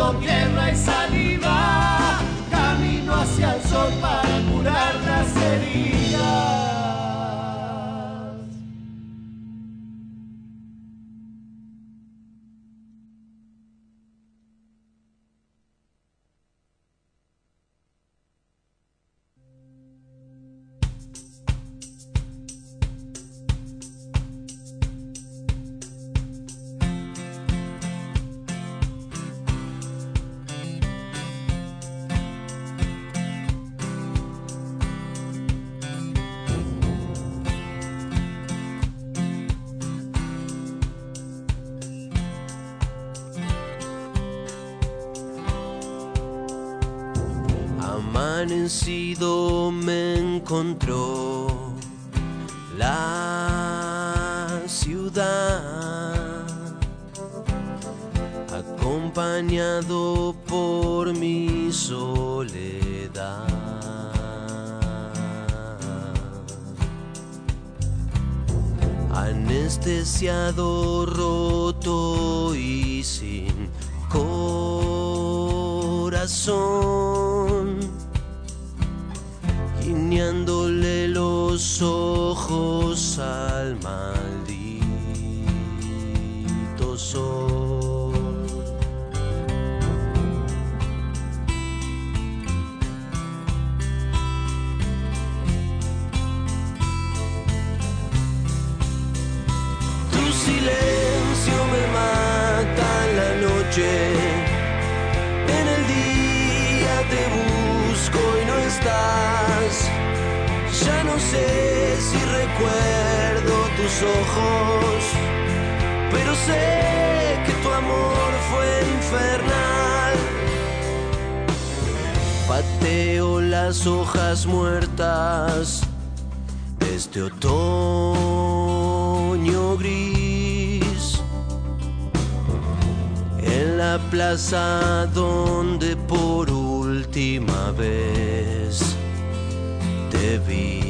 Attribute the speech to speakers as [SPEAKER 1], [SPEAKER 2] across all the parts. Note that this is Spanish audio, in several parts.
[SPEAKER 1] Sudando tierra y saliva,
[SPEAKER 2] me sé si recuerdo tus ojos, pero sé que tu amor fue infernal. Pateo las hojas muertas de este otoño gris en la plaza donde por última vez te vi.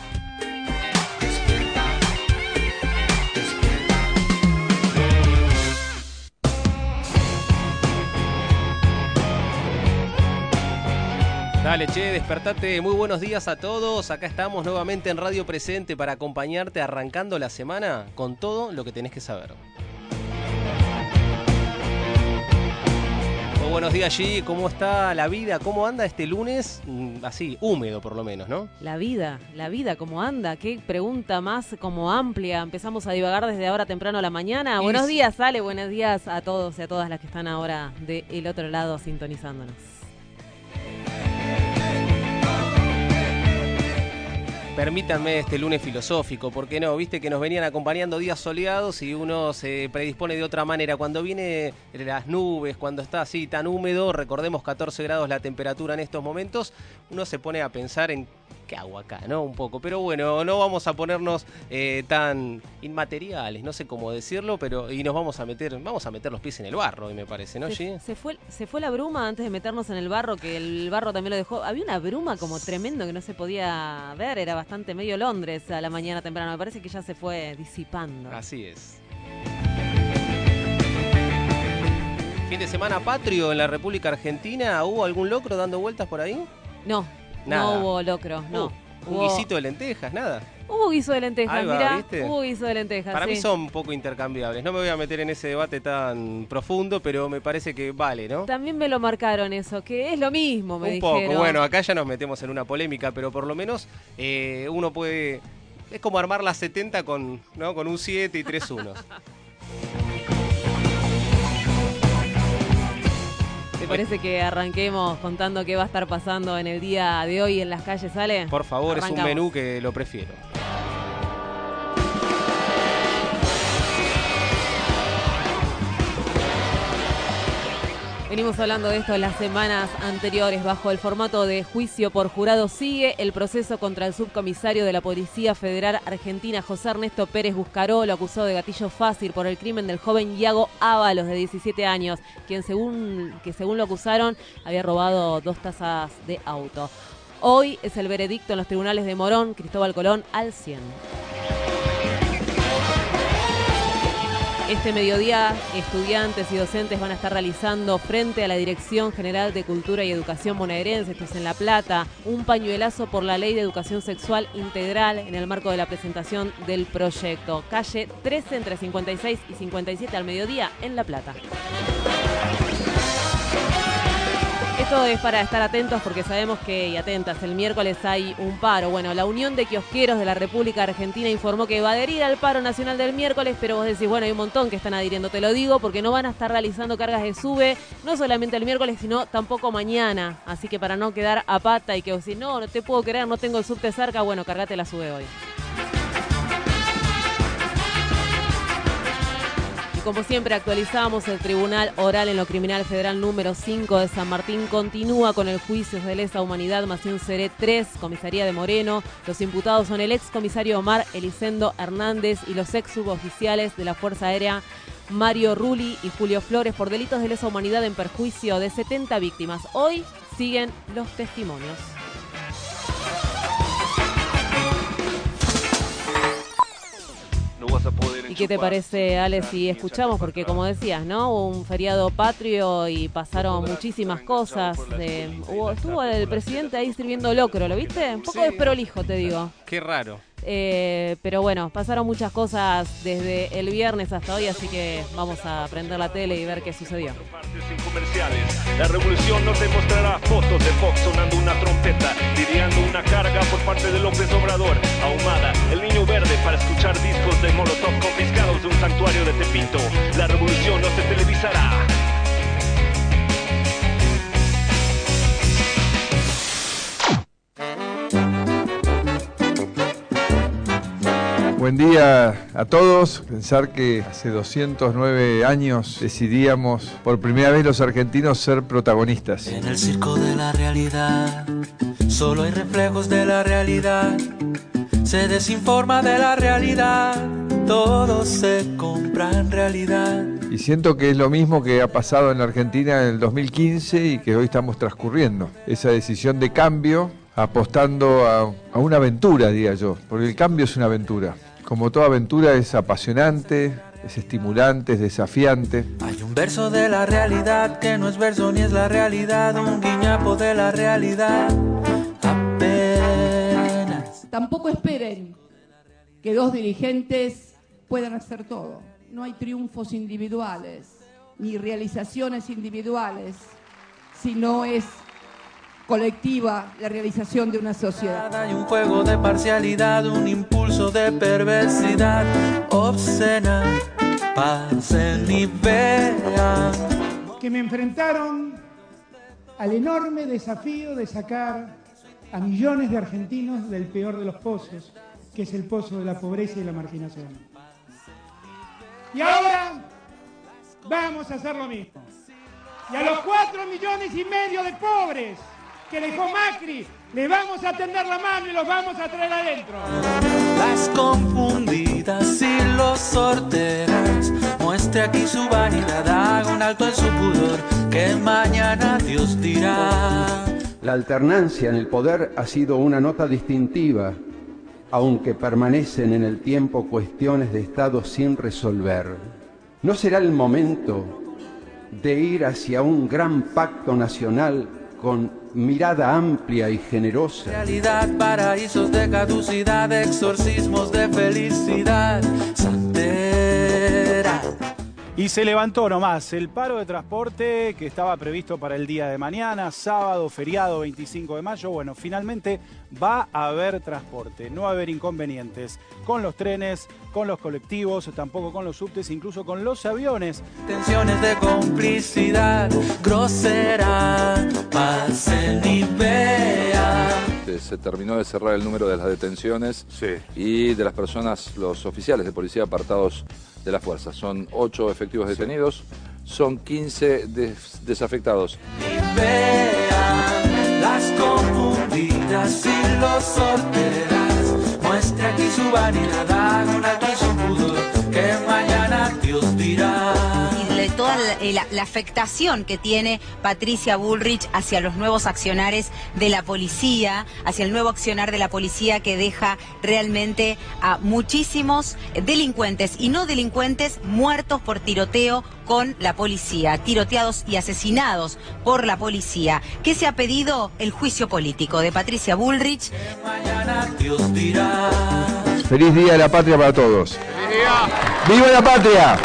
[SPEAKER 3] Dale, che, despertate. Muy buenos días a todos. Acá estamos nuevamente en Radio Presente para acompañarte arrancando la semana con todo lo que tenés que saber. Muy buenos días, G. ¿Cómo está la vida? ¿Cómo anda este lunes? Mm, Así, húmedo por lo menos, ¿no?
[SPEAKER 4] La vida, la vida, ¿cómo anda? Qué pregunta más como amplia. Empezamos a divagar desde ahora temprano a la mañana.
[SPEAKER 3] Y
[SPEAKER 4] Buenos
[SPEAKER 3] sí.
[SPEAKER 4] días, Ale, buenos días a todos y a todas las que están ahora del otro lado sintonizándonos.
[SPEAKER 3] Permítanme este lunes filosófico, ¿por qué no? Viste que nos venían acompañando días soleados y uno se predispone de otra manera. Cuando viene las nubes, cuando está así tan húmedo, recordemos 14 grados la temperatura en estos momentos, uno se pone a pensar en qué hago acá, ¿no? Un poco. Pero bueno, no vamos a ponernos eh, tan inmateriales, no sé cómo decirlo, pero y nos vamos a meter, vamos a meter los pies en el barro, hoy me parece, ¿no,
[SPEAKER 4] se,
[SPEAKER 3] G?
[SPEAKER 4] se fue, se fue la bruma antes de meternos en el barro, que el barro también lo dejó. Había una bruma como tremendo que no se podía ver, era bastante medio Londres a la mañana temprano. Me parece que ya se fue disipando.
[SPEAKER 3] Así es. Fin de semana patrio en la República Argentina. ¿Hubo algún locro dando vueltas por ahí?
[SPEAKER 4] No,
[SPEAKER 3] Nada.
[SPEAKER 4] no hubo locro, no.
[SPEAKER 3] Uh, un
[SPEAKER 4] Hubo-
[SPEAKER 3] guisito de lentejas, nada.
[SPEAKER 4] Hubo guiso de lentejas,
[SPEAKER 3] va,
[SPEAKER 4] mira,
[SPEAKER 3] ¿viste?
[SPEAKER 4] hubo guiso de lentejas.
[SPEAKER 3] Para mí son un poco intercambiables. No me voy a meter en ese debate tan profundo, pero me parece que vale, ¿no?
[SPEAKER 4] También me lo marcaron eso, que es lo mismo, me
[SPEAKER 3] un
[SPEAKER 4] dijeron.
[SPEAKER 3] poco. Bueno, acá ya nos metemos en una polémica, pero por lo menos eh, uno puede... Es como armar la 70 con, ¿no? con un 7 y tres unos.
[SPEAKER 4] parece que arranquemos contando qué va a estar pasando en el día de hoy en las calles, ¿sale?
[SPEAKER 3] Por favor, es un menú que lo prefiero.
[SPEAKER 4] Venimos hablando de esto en las semanas anteriores. Bajo el formato de juicio por jurado sigue el proceso contra el subcomisario de la Policía Federal Argentina, José Ernesto Pérez Buscaró, lo acusado de gatillo fácil por el crimen del joven Iago Ábalos, de 17 años, quien según, que según lo acusaron había robado dos tazas de auto. Hoy es el veredicto en los tribunales de Morón, Cristóbal Colón, al 100. Este mediodía, estudiantes y docentes van a estar realizando frente a la Dirección General de Cultura y Educación bonaerense, esto es en La Plata, un pañuelazo por la Ley de Educación Sexual Integral en el marco de la presentación del proyecto. Calle 13 entre 56 y 57 al mediodía en La Plata. Esto es para estar atentos porque sabemos que, y atentas, el miércoles hay un paro. Bueno, la Unión de Kiosqueros de la República Argentina informó que va a adherir al paro nacional del miércoles, pero vos decís, bueno, hay un montón que están adhiriendo, te lo digo, porque no van a estar realizando cargas de sube, no solamente el miércoles, sino tampoco mañana. Así que para no quedar a pata y que vos decís, no, no te puedo creer, no tengo el subte cerca, bueno, cargate la sube hoy. Como siempre actualizamos, el Tribunal Oral en lo Criminal Federal número 5 de San Martín continúa con el juicio de lesa humanidad Mación Seré 3, comisaría de Moreno. Los imputados son el ex comisario Omar Elisendo Hernández y los ex suboficiales de la Fuerza Aérea Mario Rulli y Julio Flores por delitos de lesa humanidad en perjuicio de 70 víctimas. Hoy siguen los testimonios. ¿Y qué te parece, Ale, si escuchamos? Porque como decías, ¿no? Hubo un feriado patrio y pasaron muchísimas cosas. eh, hubo- estuvo el presidente ahí sirviendo locro, ¿lo viste? Un poco
[SPEAKER 3] Sí.
[SPEAKER 4] desprolijo, te digo.
[SPEAKER 3] Qué raro.
[SPEAKER 4] Eh, pero bueno, pasaron muchas cosas desde el viernes hasta hoy, así que vamos a prender la tele y ver qué sucedió.
[SPEAKER 5] La revolución no te mostrará fotos de Fox sonando una trompeta, lidiando una carga por parte de López Obrador, ahumada, el niño verde para escuchar discos de Molotov confiscados de un santuario de Tepito. La revolución no se televisará.
[SPEAKER 6] Buen día a todos. Pensar que hace 209 años decidíamos por primera vez los argentinos ser protagonistas.
[SPEAKER 7] En el circo de la realidad, solo hay reflejos de la realidad. Se desinforma de la realidad, todo se compra en realidad.
[SPEAKER 6] Y siento que es lo mismo que ha pasado en la Argentina en el 2015 y que hoy estamos transcurriendo. Esa decisión de cambio, apostando a, a una aventura, diría yo, porque el cambio es una aventura. Como toda aventura es apasionante, es estimulante, es desafiante.
[SPEAKER 7] Hay un verso de la realidad que no es verso ni es la realidad, un guiñapo de la realidad. Apenas.
[SPEAKER 8] Tampoco esperen que dos dirigentes puedan hacer todo. No hay triunfos individuales ni realizaciones individuales, sino es colectiva la realización de una sociedad.
[SPEAKER 7] Hay un juego de parcialidad, un impulso de perversidad obscena. Pasen y vean.
[SPEAKER 9] que me enfrentaron al enorme desafío de sacar a millones de argentinos del peor de los pozos, que es el pozo de la pobreza y la marginación. Y ahora vamos a hacer lo mismo. Y a los cuatro millones y medio de pobres que dejó Macri, le vamos a tender la mano y los vamos a traer adentro.
[SPEAKER 7] Las confundidas y los sorteras. Muestre aquí su vanidad, haga un alto en su pudor, que mañana Dios dirá.
[SPEAKER 10] La alternancia en el poder ha sido una nota distintiva, aunque permanecen en el tiempo cuestiones de Estado sin resolver. ¿No será el momento de ir hacia un gran pacto nacional con mirada amplia y generosa?
[SPEAKER 7] Realidad, paraísos de caducidad, exorcismos de felicidad. Santera.
[SPEAKER 11] Y se levantó nomás el paro de transporte que estaba previsto para el día de mañana, sábado, feriado 25 de mayo. Bueno, finalmente va a haber transporte, no va a haber inconvenientes con los trenes, con los colectivos, tampoco con los subtes, incluso con los aviones.
[SPEAKER 7] Tensiones de complicidad.
[SPEAKER 2] grosera, pasen y vean.
[SPEAKER 12] Se, terminó de cerrar el número de las detenciones y de las personas, los oficiales de policía apartados de las fuerzas. Son ocho efectivos detenidos, son 15 des- desafectados.
[SPEAKER 2] Vean las confundidas y los solteras. Muestre aquí su vanidad, hagan aquí su pudor, que mañana Dios dirá.
[SPEAKER 13] Eh, la- afectación que tiene Patricia Bullrich hacia los nuevos accionares de la policía, hacia el nuevo accionar de la policía que deja realmente a muchísimos delincuentes y no delincuentes muertos por tiroteo con la policía, tiroteados y asesinados por la policía. ¿Qué se ha pedido? El juicio político de Patricia Bullrich.
[SPEAKER 6] Feliz Día de la Patria para todos. ¡Viva la patria!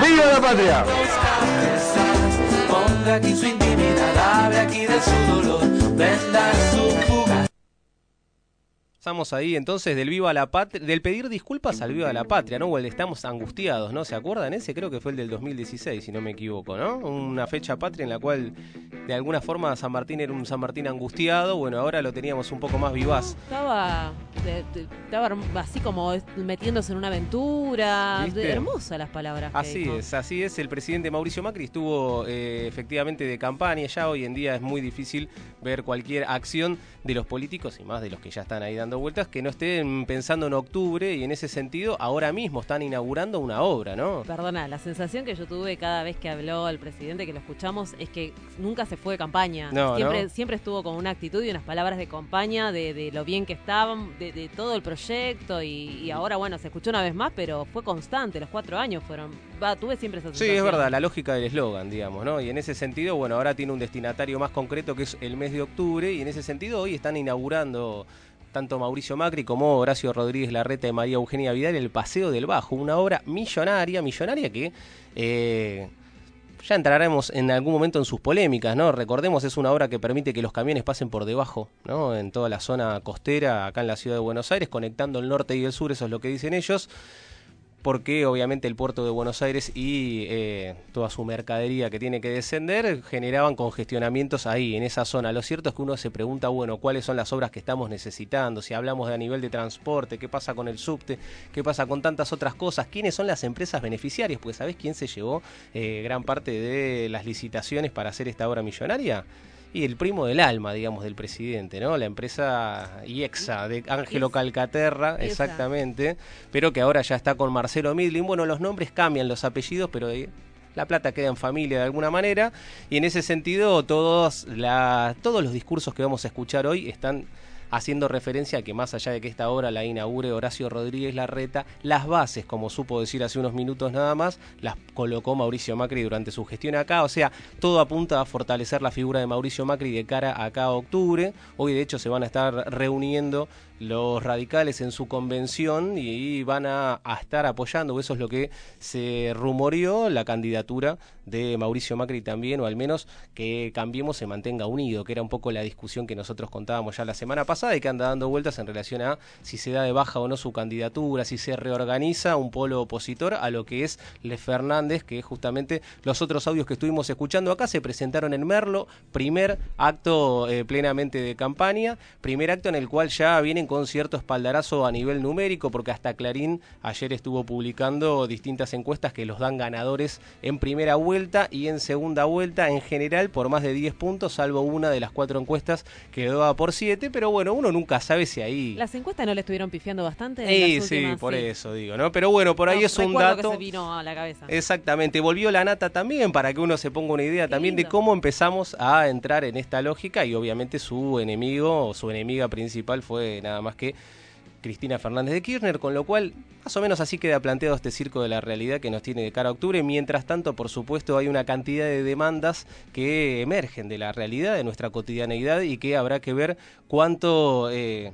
[SPEAKER 6] ¡Viva la patria!
[SPEAKER 3] Estamos ahí entonces del viva la patria, del pedir disculpas al viva la patria, ¿no? O el estamos angustiados, ¿no? ¿Se acuerdan? Ese creo que fue el del 2016, si no me equivoco, ¿no? Una fecha patria en la cual de alguna forma San Martín era un San Martín angustiado, bueno, ahora lo teníamos un poco más vivaz.
[SPEAKER 4] Estaba, de- de- estaba así como metiéndose en una aventura. De- hermosas las palabras. que
[SPEAKER 3] Así
[SPEAKER 4] dijo.
[SPEAKER 3] es, así es. El presidente Mauricio Macri estuvo eh, efectivamente de campaña. Ya hoy en día es muy difícil ver cualquier acción de los políticos y más de los que ya están ahí dando vueltas que no estén pensando en octubre y en ese sentido ahora mismo están inaugurando una obra, ¿no?
[SPEAKER 4] Perdona, la sensación que yo tuve cada vez que habló el presidente, que lo escuchamos, es que nunca se fue de campaña.
[SPEAKER 3] No,
[SPEAKER 4] siempre,
[SPEAKER 3] ¿no?
[SPEAKER 4] siempre estuvo con una actitud y unas palabras de campaña, de, de lo bien que estaban, de, de todo el proyecto. Y, y ahora, bueno, se escuchó una vez más, pero fue constante. Los cuatro años fueron. Va, tuve siempre esa
[SPEAKER 3] Sí, es verdad, la lógica del eslogan, digamos, ¿no? Y en ese sentido, bueno, ahora tiene un destinatario más concreto que es el mes de octubre y en ese sentido hoy están inaugurando tanto Mauricio Macri como Horacio Rodríguez Larreta y María Eugenia Vidal el Paseo del Bajo, una obra millonaria, millonaria que eh, ya entraremos en algún momento en sus polémicas, ¿no? Recordemos, es una obra que permite que los camiones pasen por debajo, ¿no? En toda la zona costera, acá en la ciudad de Buenos Aires, conectando el norte y el sur, eso es lo que dicen ellos porque obviamente el puerto de Buenos Aires y eh, toda su mercadería que tiene que descender generaban congestionamientos ahí, en esa zona. Lo cierto es que uno se pregunta, bueno, ¿cuáles son las obras que estamos necesitando? Si hablamos de a nivel de transporte, ¿qué pasa con el subte? ¿Qué pasa con tantas otras cosas? ¿Quiénes son las empresas beneficiarias? Porque ¿sabés quién se llevó eh, gran parte de las licitaciones para hacer esta obra millonaria? Y el primo del alma, digamos, del presidente, ¿no? La empresa IEXA de Ángelo Calcaterra, exactamente, pero que ahora ya está con Marcelo Midlin. Bueno, los nombres cambian, los apellidos, pero la plata queda en familia de alguna manera. Y en ese sentido, todos, la, todos los discursos que vamos a escuchar hoy están haciendo referencia a que más allá de que esta obra la inaugure Horacio Rodríguez Larreta, las bases, como supo decir hace unos minutos nada más, las colocó Mauricio Macri durante su gestión acá, o sea, todo apunta a fortalecer la figura de Mauricio Macri de cara a octubre. Hoy de hecho se van a estar reuniendo los radicales en su convención y van a, estar apoyando, eso es lo que se rumoreó, la candidatura de Mauricio Macri también, o al menos que Cambiemos se mantenga unido, que era un poco la discusión que nosotros contábamos ya la semana pasada y que anda dando vueltas en relación a si se da de baja o no su candidatura, si se reorganiza un polo opositor a lo que es Le Fernández, que justamente los otros audios que estuvimos escuchando acá se presentaron en Merlo, primer acto eh, plenamente de campaña, primer acto en el cual ya vienen con cierto espaldarazo a nivel numérico, porque hasta Clarín ayer estuvo publicando distintas encuestas que los dan ganadores en primera vuelta y en segunda vuelta en general por más de 10 puntos, salvo una de las cuatro encuestas que daba por 7, pero bueno, uno nunca sabe si ahí...
[SPEAKER 4] Las encuestas no le estuvieron pifiando bastante.
[SPEAKER 3] Sí,
[SPEAKER 4] las
[SPEAKER 3] sí, por
[SPEAKER 4] sí.
[SPEAKER 3] eso digo, ¿no? Pero bueno, por ahí
[SPEAKER 4] No,
[SPEAKER 3] es un dato...
[SPEAKER 4] que se vino a la cabeza.
[SPEAKER 3] Exactamente, volvió la nata también para que uno se ponga una idea también de cómo empezamos a entrar en esta lógica y obviamente su enemigo o su enemiga principal fue nada más que Cristina Fernández de Kirchner, con lo cual más o menos así queda planteado este circo de la realidad que nos tiene de cara a octubre. Mientras tanto, por supuesto, hay una cantidad de demandas que emergen de la realidad, de nuestra cotidianeidad y que habrá que ver cuánto... eh,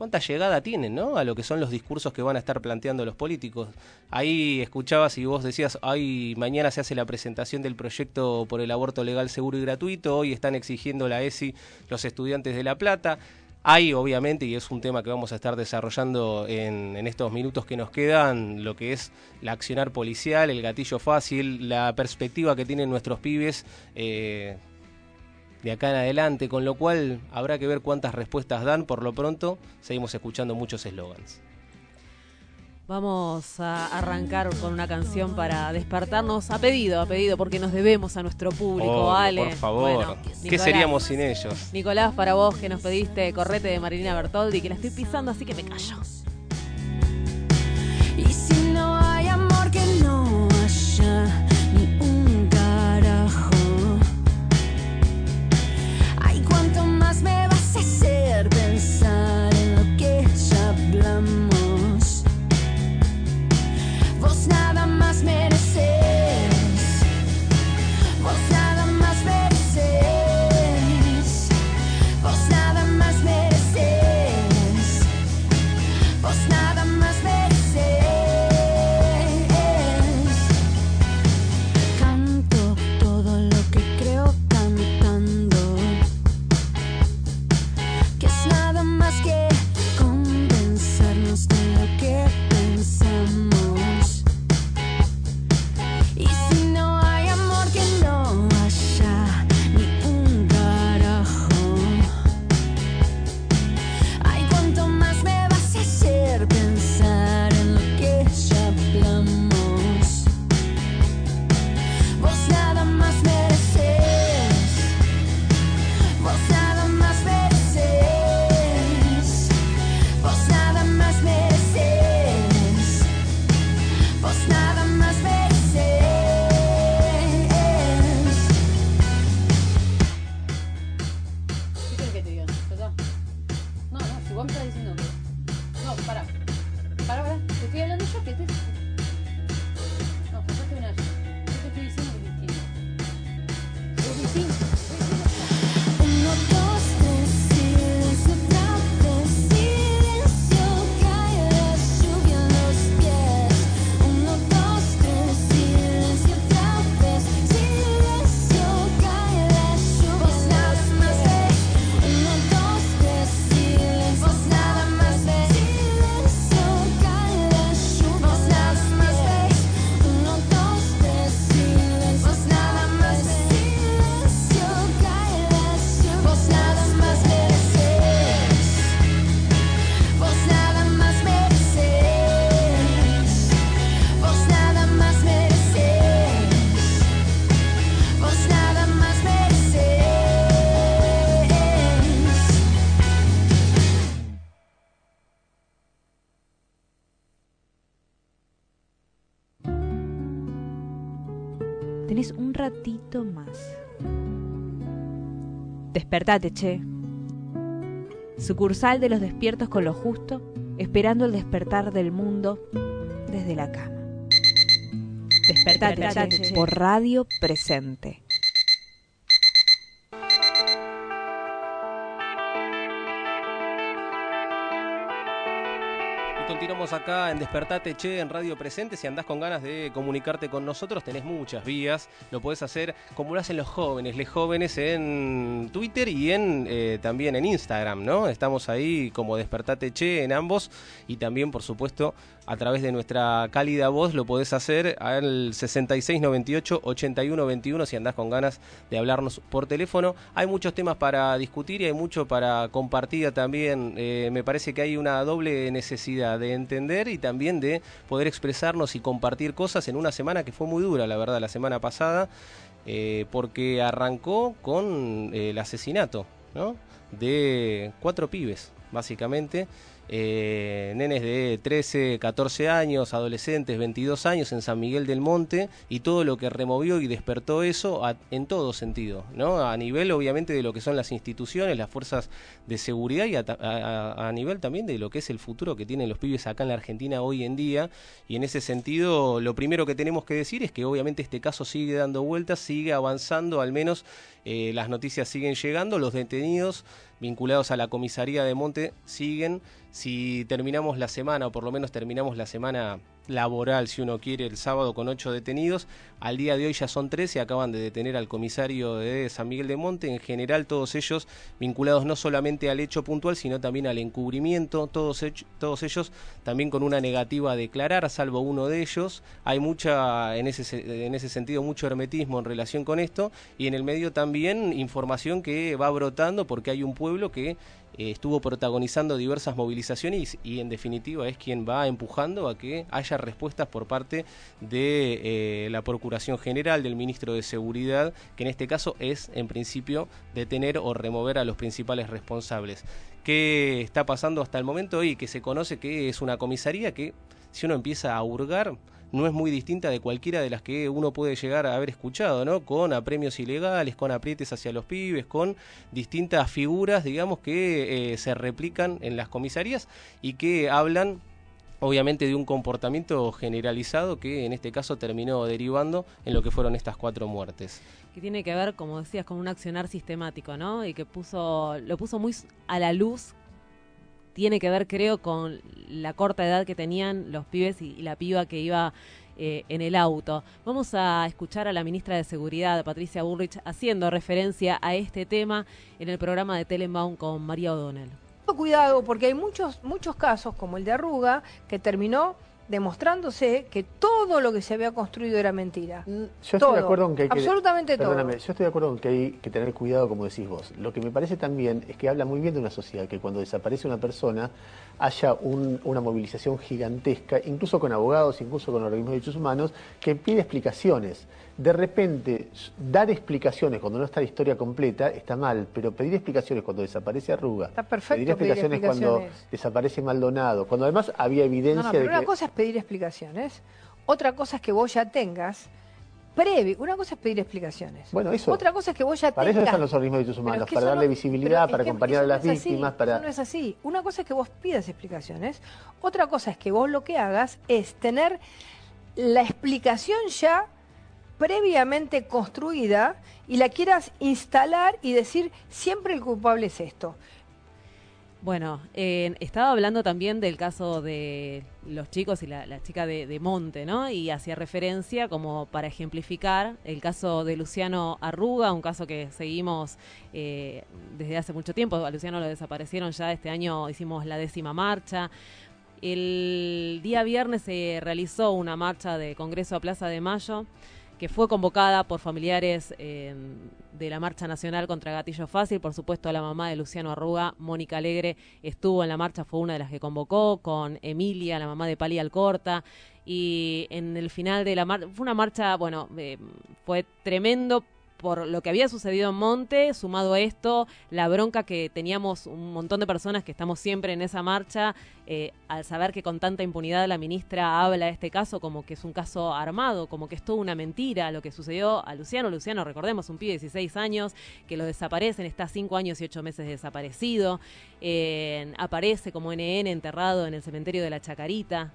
[SPEAKER 3] cuánta llegada tienen, ¿no? A lo que son los discursos que van a estar planteando los políticos. Ahí escuchabas y vos decías, ay, mañana se hace la presentación del proyecto por el aborto legal, seguro y gratuito, hoy están exigiendo la ESI los estudiantes de La Plata. Hay, obviamente, y es un tema que vamos a estar desarrollando en, estos minutos que nos quedan, lo que es la accionar policial, el gatillo fácil, la perspectiva que tienen nuestros pibes eh, de acá en adelante, con lo cual habrá que ver cuántas respuestas dan. Por lo pronto, seguimos escuchando muchos eslogans.
[SPEAKER 4] Vamos a arrancar con una canción para despertarnos a pedido, a pedido, porque nos debemos a nuestro público,
[SPEAKER 3] Oh,
[SPEAKER 4] Ale.
[SPEAKER 3] Por favor,
[SPEAKER 4] Bueno,
[SPEAKER 3] ¿qué seríamos sin ellos?
[SPEAKER 4] Nicolás, para vos que nos pediste correte de Marilina Bertoldi, que la estoy pisando, así que me callo.
[SPEAKER 14] Y si no hay amor que no haya ni un carajo. Ay, cuánto más me vas a hacer pensar nada
[SPEAKER 15] ratito más. Despertate, che. Sucursal de los despiertos con lo justo, esperando el despertar del mundo desde la cama. Despertate,
[SPEAKER 14] Despertate,
[SPEAKER 15] che,
[SPEAKER 14] che.
[SPEAKER 15] por radio presente.
[SPEAKER 3] Continuamos acá en Despertate Che, en Radio Presente. Si andás con ganas de comunicarte con nosotros, tenés muchas vías. Lo podés hacer como lo hacen los jóvenes, les jóvenes en Twitter y en eh, también en Instagram, ¿no? Estamos ahí como Despertate Che en ambos. Y también, por supuesto, a través de nuestra cálida voz lo podés hacer al 6698-8121 si andás con ganas de hablarnos por teléfono. Hay muchos temas para discutir y hay mucho para compartir también. Eh, me parece que hay una doble necesidad de entender y también de poder expresarnos y compartir cosas en una semana que fue muy dura, la verdad, la semana pasada, eh, porque arrancó con eh, el asesinato ¿no? de cuatro pibes, básicamente. Eh, nenes de 13, 14 años, adolescentes, 22 años en San Miguel del Monte y todo lo que removió y despertó eso en todo sentido, ¿no? A nivel obviamente de lo que son las instituciones, las fuerzas de seguridad y a- a nivel también de lo que es el futuro que tienen los pibes acá en la Argentina hoy en día y en ese sentido lo primero que tenemos que decir es que obviamente este caso sigue dando vueltas, sigue avanzando, al menos eh, las noticias siguen llegando, los detenidos vinculados a la comisaría de Monte siguen. Si terminamos la semana, o por lo menos terminamos la semana laboral, si uno quiere, el sábado con ocho detenidos. Al día de hoy ya son 13, acaban de detener al comisario de San Miguel de Monte. En general, todos ellos vinculados no solamente al hecho puntual, sino también al encubrimiento. Todos, todos ellos también con una negativa a declarar, salvo uno de ellos. Hay mucha, en ese, se- en ese sentido, mucho hermetismo en relación con esto. Y en el medio también información que va brotando porque hay un pueblo que eh, estuvo protagonizando diversas movilizaciones y, en definitiva es quien va empujando a que haya respuestas por parte de eh, la Procuración General, del Ministro de Seguridad, que en este caso es en principio detener o remover a los principales responsables. ¿Qué está pasando hasta el momento? Y que se conoce que es una comisaría que si uno empieza a hurgar no es muy distinta de cualquiera de las que uno puede llegar a haber escuchado, ¿no? Con apremios ilegales, con aprietes hacia los pibes, con distintas figuras, digamos, que eh, se replican en las comisarías y que hablan obviamente de un comportamiento generalizado que en este caso terminó derivando en lo que fueron estas cuatro muertes.
[SPEAKER 4] que tiene que ver, como decías, con un accionar sistemático, ¿no? Y que puso, lo puso muy a la luz. Tiene que ver, creo, con la corta edad que tenían los pibes y, la piba que iba eh, en el auto. Vamos a escuchar a la ministra de Seguridad, Patricia Bullrich, haciendo referencia a este tema en el programa de Telenbaum con María O'Donnell.
[SPEAKER 16] Cuidado, porque hay muchos, muchos casos, como el de Arruga, que terminó demostrándose que todo lo que se había construido era mentira.
[SPEAKER 17] Yo estoy
[SPEAKER 16] Todo,
[SPEAKER 17] de acuerdo en que hay que...
[SPEAKER 16] Absolutamente
[SPEAKER 17] Perdóname,
[SPEAKER 16] todo.
[SPEAKER 17] yo estoy de acuerdo en que hay que tener cuidado, como decís vos. Lo que me parece también es que habla muy bien de una sociedad, que cuando desaparece una persona haya un- una movilización gigantesca, incluso con abogados, incluso con organismos de derechos humanos, que pide explicaciones. De repente, dar explicaciones cuando no está la historia completa está mal, pero pedir explicaciones cuando desaparece Arruga,
[SPEAKER 16] Está perfecto
[SPEAKER 17] pedir
[SPEAKER 16] pedir
[SPEAKER 17] explicaciones cuando
[SPEAKER 16] explicaciones.
[SPEAKER 17] desaparece Maldonado, cuando además había evidencia
[SPEAKER 16] No, no, pero
[SPEAKER 17] de
[SPEAKER 16] una
[SPEAKER 17] que...
[SPEAKER 16] cosa es pedir explicaciones, otra cosa es que vos ya tengas previo, una cosa es pedir explicaciones.
[SPEAKER 17] Bueno, eso.
[SPEAKER 16] Otra cosa es que vos ya
[SPEAKER 17] Para eso están los organismos de derechos humanos,
[SPEAKER 16] es que
[SPEAKER 17] para darle
[SPEAKER 16] no-
[SPEAKER 17] visibilidad, para
[SPEAKER 16] que
[SPEAKER 17] acompañar a las
[SPEAKER 16] no es así,
[SPEAKER 17] víctimas, para...
[SPEAKER 16] Eso no es así. Una cosa es que vos pidas explicaciones, otra cosa es que vos lo que hagas es tener la explicación ya previamente construida y la quieras instalar y decir siempre el culpable es esto.
[SPEAKER 4] Bueno, eh, estaba hablando también del caso de los chicos y la, la chica de, Monte, ¿no? Y hacía referencia como para ejemplificar el caso de Luciano Arruga, un caso que seguimos eh, desde hace mucho tiempo. A Luciano lo desaparecieron ya este año, hicimos la décima marcha. El día viernes se realizó una marcha de Congreso a Plaza de Mayo que fue convocada por familiares eh, de la Marcha Nacional contra Gatillo Fácil. Por supuesto, la mamá de Luciano Arruga, Mónica Alegre, estuvo en la marcha, fue una de las que convocó, con Emilia, la mamá de Pali Alcorta. Y en el final de la marcha, fue una marcha, bueno, eh, fue tremendo por lo que había sucedido en Monte, sumado a esto, la bronca que teníamos un montón de personas que estamos siempre en esa marcha, eh, al saber que con tanta impunidad la ministra habla de este caso como que es un caso armado, como que es toda una mentira lo que sucedió a Luciano. Luciano, recordemos, un pibe de 16 años que lo desaparecen, está 5 años y 8 meses desaparecido, eh, aparece como NN enterrado en el cementerio de la Chacarita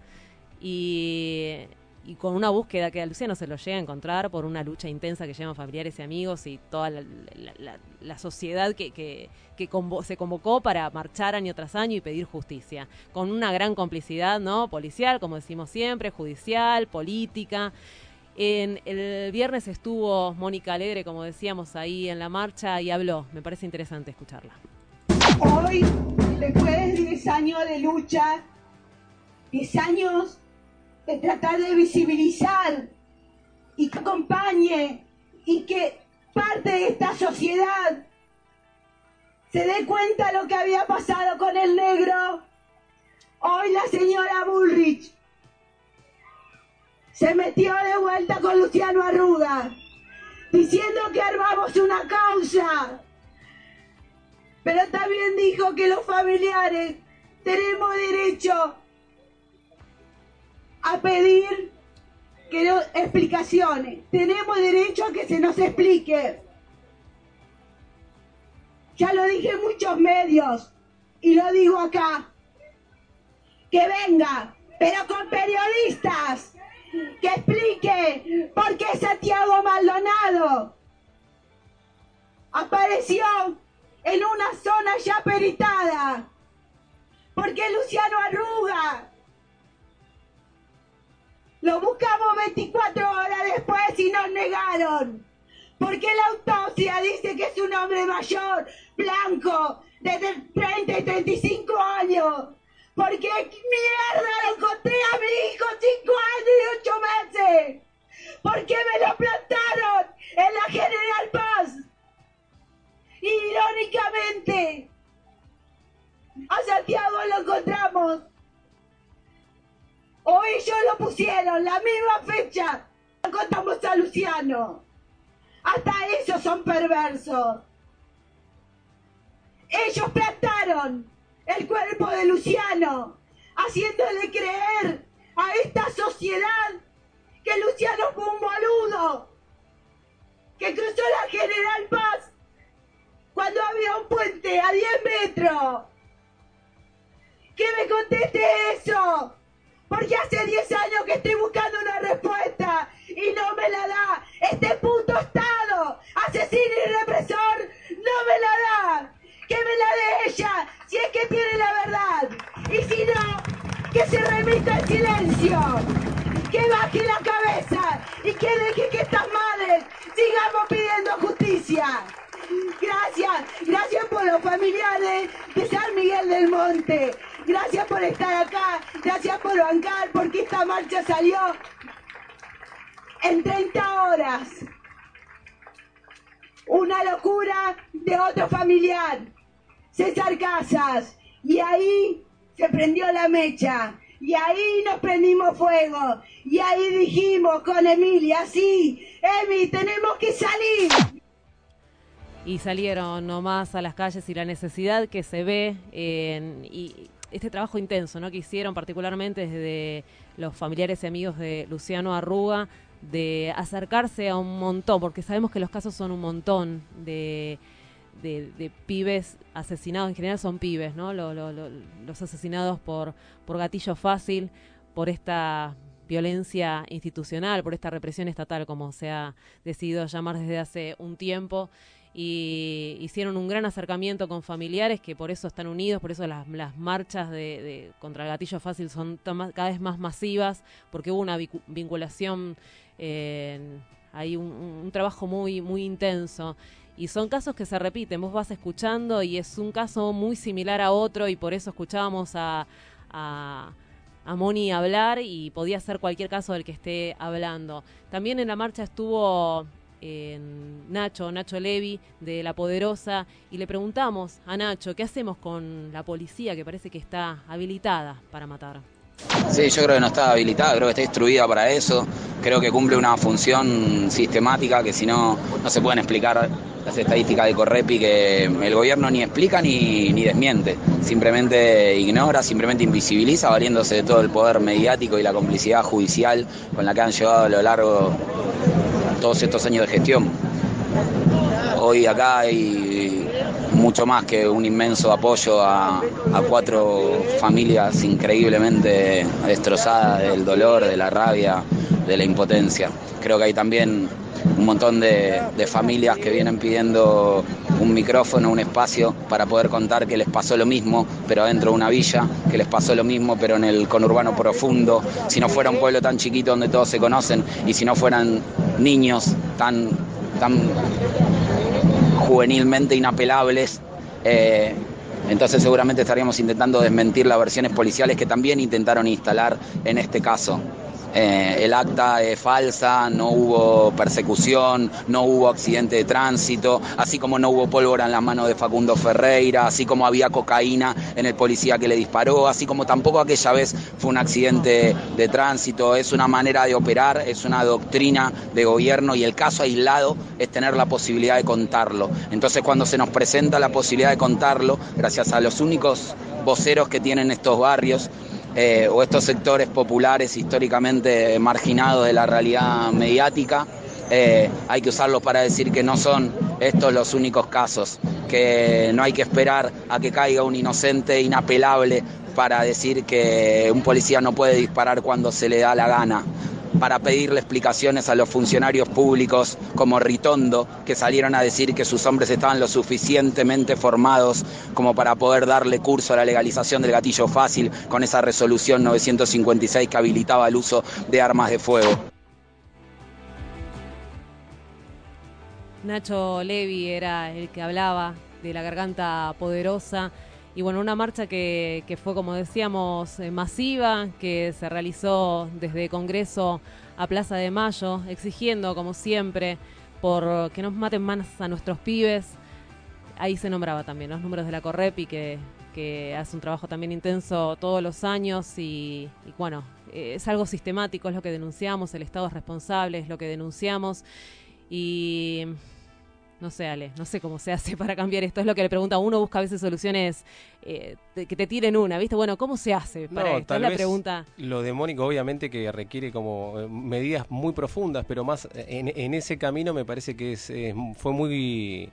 [SPEAKER 4] y y con una búsqueda que a Luciano se lo llega a encontrar por una lucha intensa que llevan familiares y amigos y toda la, sociedad que, que- se convocó para marchar año tras año y pedir justicia, con una gran complicidad no policial, como decimos siempre, judicial, política. En el viernes estuvo Mónica Alegre, como decíamos, ahí en la marcha y habló. Me parece interesante escucharla.
[SPEAKER 18] Hoy, después de 10 años de lucha, 10 años de tratar de visibilizar y que acompañe y que parte de esta sociedad se dé cuenta lo que había pasado con el negro, hoy la señora Bullrich se metió de vuelta con Luciano Arruga, diciendo que armamos una causa. Pero también dijo que los familiares tenemos derecho a pedir que no- explicaciones. Tenemos derecho a que se nos explique. Ya lo dije en muchos medios y lo digo acá. Que venga, pero con periodistas, que explique por qué Santiago Maldonado apareció en una zona ya peritada. Porque Luciano Arruga Lo buscamos 24 horas después y nos negaron. Porque la autopsia dice que es un hombre mayor, blanco, de 30 y 35 años. Porque mierda lo encontré a mi hijo 5 años y 8 meses. Porque me lo plantaron en la General Paz. Irónicamente, a Santiago lo encontramos. O ellos lo pusieron, la misma fecha. Encontramos a Luciano. Hasta esos son perversos. Ellos plantaron el cuerpo de Luciano, haciéndole creer a esta sociedad que Luciano fue un boludo, que cruzó la General Paz cuando había un puente a 10 metros. Que me conteste eso, porque hace 10 años que estoy buscando una respuesta y no me la da. Este puto Estado, asesino y represor, no me la da. Que me la dé ella, si es que tiene la verdad. Y si no, que se remita el silencio. Que baje la cabeza y que deje que estas madres sigamos pidiendo justicia. Gracias, gracias por los familiares de San Miguel del Monte. Gracias por estar acá, gracias por bancar, porque esta marcha salió en 30 horas. Una locura de otro familiar, César Casas. Y ahí se prendió la mecha. Y ahí nos prendimos fuego. Y ahí dijimos con Emilia, sí, Emi, tenemos que salir.
[SPEAKER 4] y salieron nomás a las calles y la necesidad que se ve en, y este trabajo intenso ¿no? que hicieron particularmente desde los familiares y amigos de Luciano Arruga de acercarse a un montón, porque sabemos que los casos son un montón de, de, de pibes asesinados, en general son pibes, ¿no? Lo- lo- lo- los asesinados por, por gatillo fácil, por esta violencia institucional, por esta represión estatal, como se ha decidido llamar desde hace un tiempo. Y hicieron un gran acercamiento con familiares que por eso están unidos, por eso las, marchas de, de- contra el gatillo fácil son cada vez más masivas, porque hubo una vinculación, eh, hay un- un trabajo muy, muy intenso. Y son casos que se repiten, vos vas escuchando y es un caso muy similar a otro y por eso escuchábamos a, a, a Moni hablar y podía ser cualquier caso del que esté hablando. También en la marcha estuvo eh, Nacho, Nacho Levi de La Poderosa y le preguntamos a Nacho, ¿qué hacemos con la policía que parece que está habilitada para matar?
[SPEAKER 19] Sí, yo creo que no está habilitada, creo que está instruida para eso, creo que cumple una función sistemática que si no, no se pueden explicar las estadísticas de Correpi que el gobierno ni explica ni, ni desmiente, simplemente ignora, simplemente invisibiliza, valiéndose de todo el poder mediático y la complicidad judicial con la que han llevado a lo largo todos estos años de gestión. Hoy acá hay mucho más que un inmenso apoyo a, a cuatro familias increíblemente destrozadas del dolor, de la rabia, de la impotencia. Creo que hay también un montón de, familias que vienen pidiendo un micrófono, un espacio para poder contar que les pasó lo mismo, pero dentro de una villa, que les pasó lo mismo, pero en el conurbano profundo, si no fuera un pueblo tan chiquito donde todos se conocen y si no fueran niños tan, tan juvenilmente inapelables. eh, entonces seguramente estaríamos intentando desmentir las versiones policiales que también intentaron instalar en este caso. Eh, el acta es falsa, no hubo persecución, no hubo accidente de tránsito, así como no hubo pólvora en las manos de Facundo Ferreira, así como había cocaína en el policía que le disparó, así como tampoco aquella vez fue un accidente de tránsito, es una manera de operar, es una doctrina de gobierno y el caso aislado es tener la posibilidad de contarlo. Entonces cuando se nos presenta la posibilidad de contarlo, gracias a los únicos voceros que tienen estos barrios, eh, o estos sectores populares históricamente marginados de la realidad mediática, eh, hay que usarlos para decir que no son estos los únicos casos, que no hay que esperar a que caiga un inocente inapelable para decir que un policía no puede disparar cuando se le da la gana. Para pedirle explicaciones a los funcionarios públicos como Ritondo, que salieron a decir que sus hombres estaban lo suficientemente formados como para poder darle curso a la legalización del gatillo fácil con esa resolución 956 que habilitaba el uso de armas de fuego.
[SPEAKER 4] Nacho Levi era el que hablaba de la garganta poderosa. Y bueno, una marcha que, que fue, como decíamos, eh, masiva, que se realizó desde Congreso a Plaza de Mayo, exigiendo, como siempre, por que nos maten más a nuestros pibes. Ahí se nombraba también los números de la Correpi, que, que hace un trabajo también intenso todos los años y, y bueno, es algo sistemático, es lo que denunciamos, el Estado es responsable, es lo que denunciamos. Y no sé, Ale, no sé cómo se hace para cambiar esto. Es lo que le pregunta uno, busca a veces soluciones eh, que te tiren una, ¿viste? Bueno, ¿cómo se hace para
[SPEAKER 3] No,
[SPEAKER 4] esto?
[SPEAKER 3] tal
[SPEAKER 4] Es la
[SPEAKER 3] vez
[SPEAKER 4] pregunta.
[SPEAKER 3] Lo demónico, obviamente, que requiere como eh, medidas muy profundas, pero más eh, en, en ese camino me parece que es, fue muy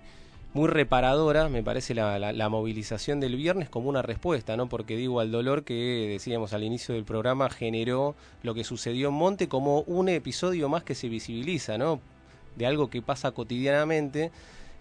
[SPEAKER 3] muy reparadora, me parece, la, la- la movilización del viernes como una respuesta, ¿no? Porque digo, al dolor que decíamos al inicio del programa generó lo que sucedió en Monte como un episodio más que se visibiliza, ¿no? De algo que pasa cotidianamente.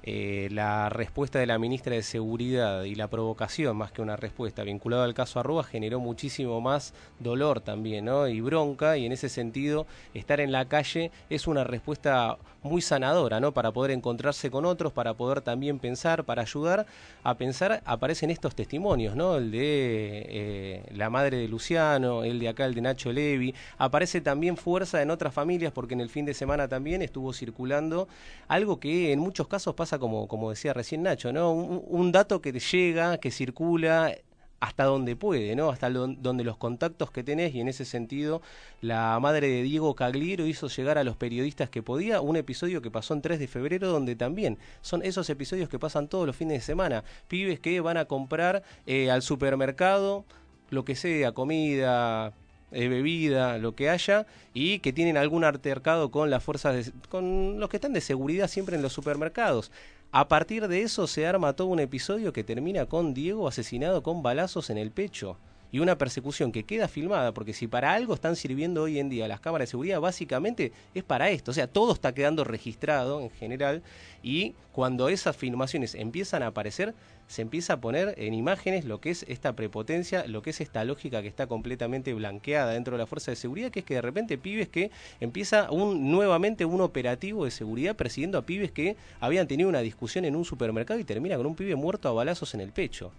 [SPEAKER 3] Eh, la respuesta de la ministra de Seguridad y la provocación, más que una respuesta vinculada al caso Arrua, generó muchísimo más dolor también, ¿no? Y bronca, y en ese sentido, estar en la calle es una respuesta muy sanadora, ¿no? Para poder encontrarse con otros, para poder también pensar, para ayudar a pensar, aparecen estos testimonios, ¿no? El de eh, la madre de Luciano, el de acá, el de Nacho Levi. Aparece también fuerza en otras familias, porque en el fin de semana también estuvo circulando algo que en muchos casos pasa como, como decía recién Nacho, ¿no? Un, dato que te llega, que circula hasta donde puede, ¿no? Hasta donde los contactos que tenés y en ese sentido la madre de Diego Cagliero hizo llegar a los periodistas que podía un episodio que pasó en 3 de febrero donde también son esos episodios que pasan todos los fines de semana, pibes que van a comprar eh, al supermercado lo que sea, comida, eh, bebida, lo que haya, y que tienen algún altercado con las fuerzas, de- con los que están de seguridad siempre en los supermercados. A partir de eso se arma todo un episodio que termina con Diego asesinado con balazos en el pecho. Y una persecución que queda filmada, porque si para algo están sirviendo hoy en día las cámaras de seguridad, básicamente es para esto. O sea, todo está quedando registrado en general. Y cuando esas filmaciones empiezan a aparecer, se empieza a poner en imágenes lo que es esta prepotencia, lo que es esta lógica que está completamente blanqueada dentro de la fuerza de seguridad, que es que de repente pibes que empieza un nuevamente un operativo de seguridad persiguiendo a pibes que habían tenido una discusión en un supermercado y termina con un pibe muerto a balazos en el pecho.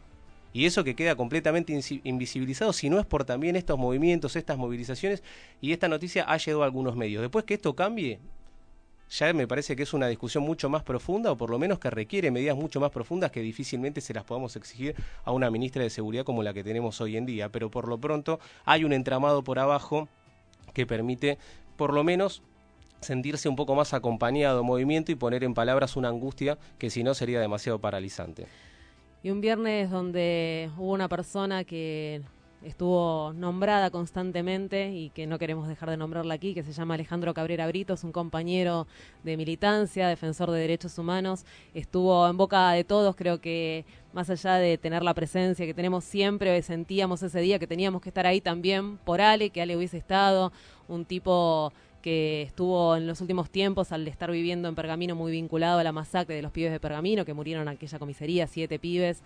[SPEAKER 3] Y eso que queda completamente invisibilizado, si no es por también estos movimientos, estas movilizaciones, y esta noticia ha llegado a algunos medios. Después que esto cambie, ya me parece que es una discusión mucho más profunda, o por lo menos que requiere medidas mucho más profundas que difícilmente se las podamos exigir a una ministra de Seguridad como la que tenemos hoy en día. Pero por lo pronto hay un entramado por abajo que permite, por lo menos, sentirse un poco más acompañado en movimiento y poner en palabras una angustia que si no sería demasiado paralizante.
[SPEAKER 4] Y un viernes donde hubo una persona que estuvo nombrada constantemente y que no queremos dejar de nombrarla aquí, que se llama Alejandro Cabrera Brito, es un compañero de militancia, defensor de derechos humanos, estuvo en boca de todos, creo que más allá de tener la presencia que tenemos siempre, sentíamos ese día que teníamos que estar ahí también por Ale, que Ale hubiese estado, un tipo que estuvo en los últimos tiempos al estar viviendo en Pergamino muy vinculado a la masacre de los pibes de Pergamino que murieron en aquella comisaría, siete pibes.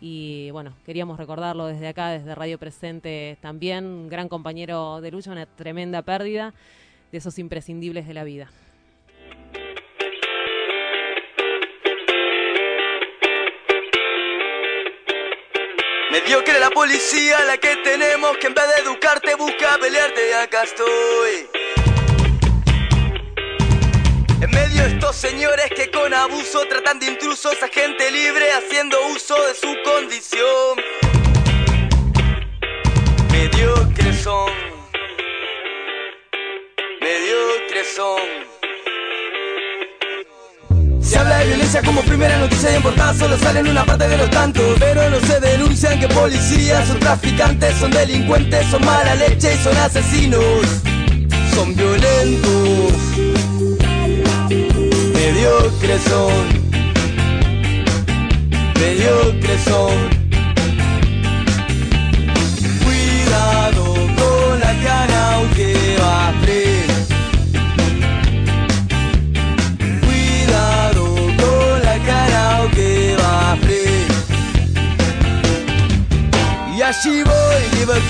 [SPEAKER 4] y bueno, queríamos recordarlo desde acá, desde Radio Presente también, un gran compañero de lucha, una tremenda pérdida de esos imprescindibles de la vida.
[SPEAKER 20] Mediocre la policía, la que tenemos que en vez de educarte busca pelearte y acá estoy. En medio de estos señores que con abuso tratan de intrusos a gente libre haciendo uso de su condición. Mediocres son. Mediocres son. Se habla de violencia como primera noticia de importancia, solo salen una parte de los tantos. Pero no se denuncian que policías son traficantes, son delincuentes, son mala leche y son asesinos. Son violentos. Mediocres son. Mediocres son.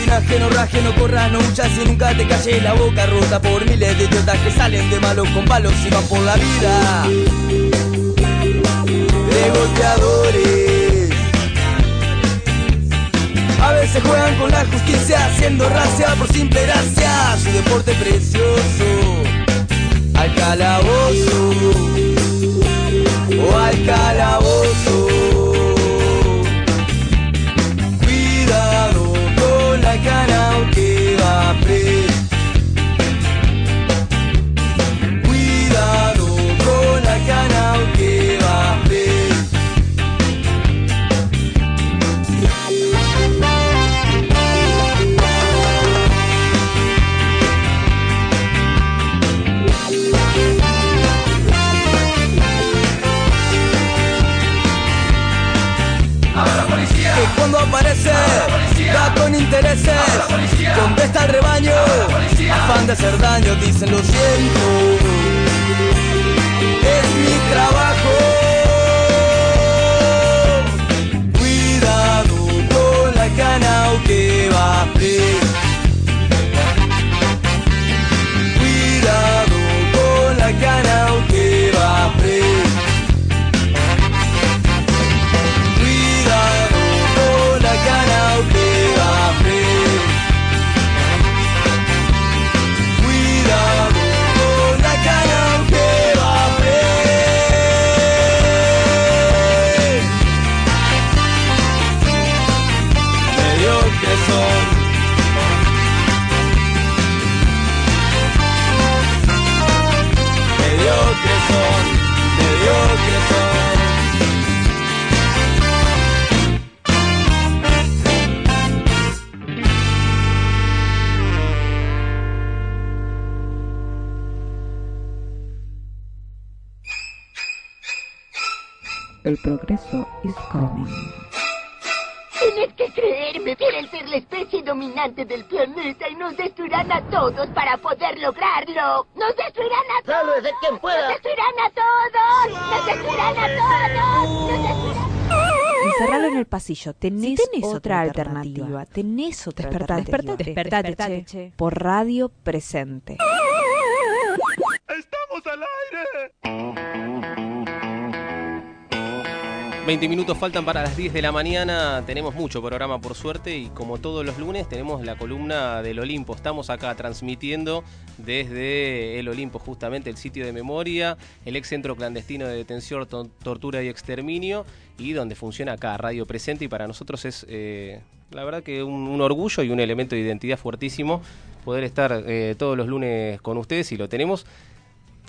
[SPEAKER 20] No raje, no corras, no huyas y nunca te calles la boca rota por miles de idiotas que salen de malos con palos y van por la vida. De golpeadores. A veces juegan con la justicia, haciendo racia por simple gracia. Su deporte precioso. Al calabozo. O al calabozo. Que intereses. Contesta al rebaño. Afán de hacer daño, dicen lo siento. Es mi trabajo
[SPEAKER 15] Tenés,
[SPEAKER 4] Tenés
[SPEAKER 15] otra,
[SPEAKER 4] otra
[SPEAKER 15] alternativa.
[SPEAKER 4] alternativa.
[SPEAKER 15] Tenés otra
[SPEAKER 4] Despertate,
[SPEAKER 15] alternativa.
[SPEAKER 4] despertate,
[SPEAKER 15] Despertate,
[SPEAKER 4] despertate, che.
[SPEAKER 15] Por radio presente.
[SPEAKER 1] ¡Estamos al aire!
[SPEAKER 3] 20 minutos faltan para las 10 de la mañana. Tenemos mucho programa por suerte y como todos los lunes tenemos la columna del Olimpo. Estamos acá transmitiendo desde el Olimpo, justamente el sitio de memoria, el ex centro clandestino de detención, to- tortura y exterminio y donde funciona acá Radio Presente y para nosotros es eh, la verdad que un, un orgullo y un elemento de identidad fuertísimo poder estar eh, todos los lunes con ustedes y lo tenemos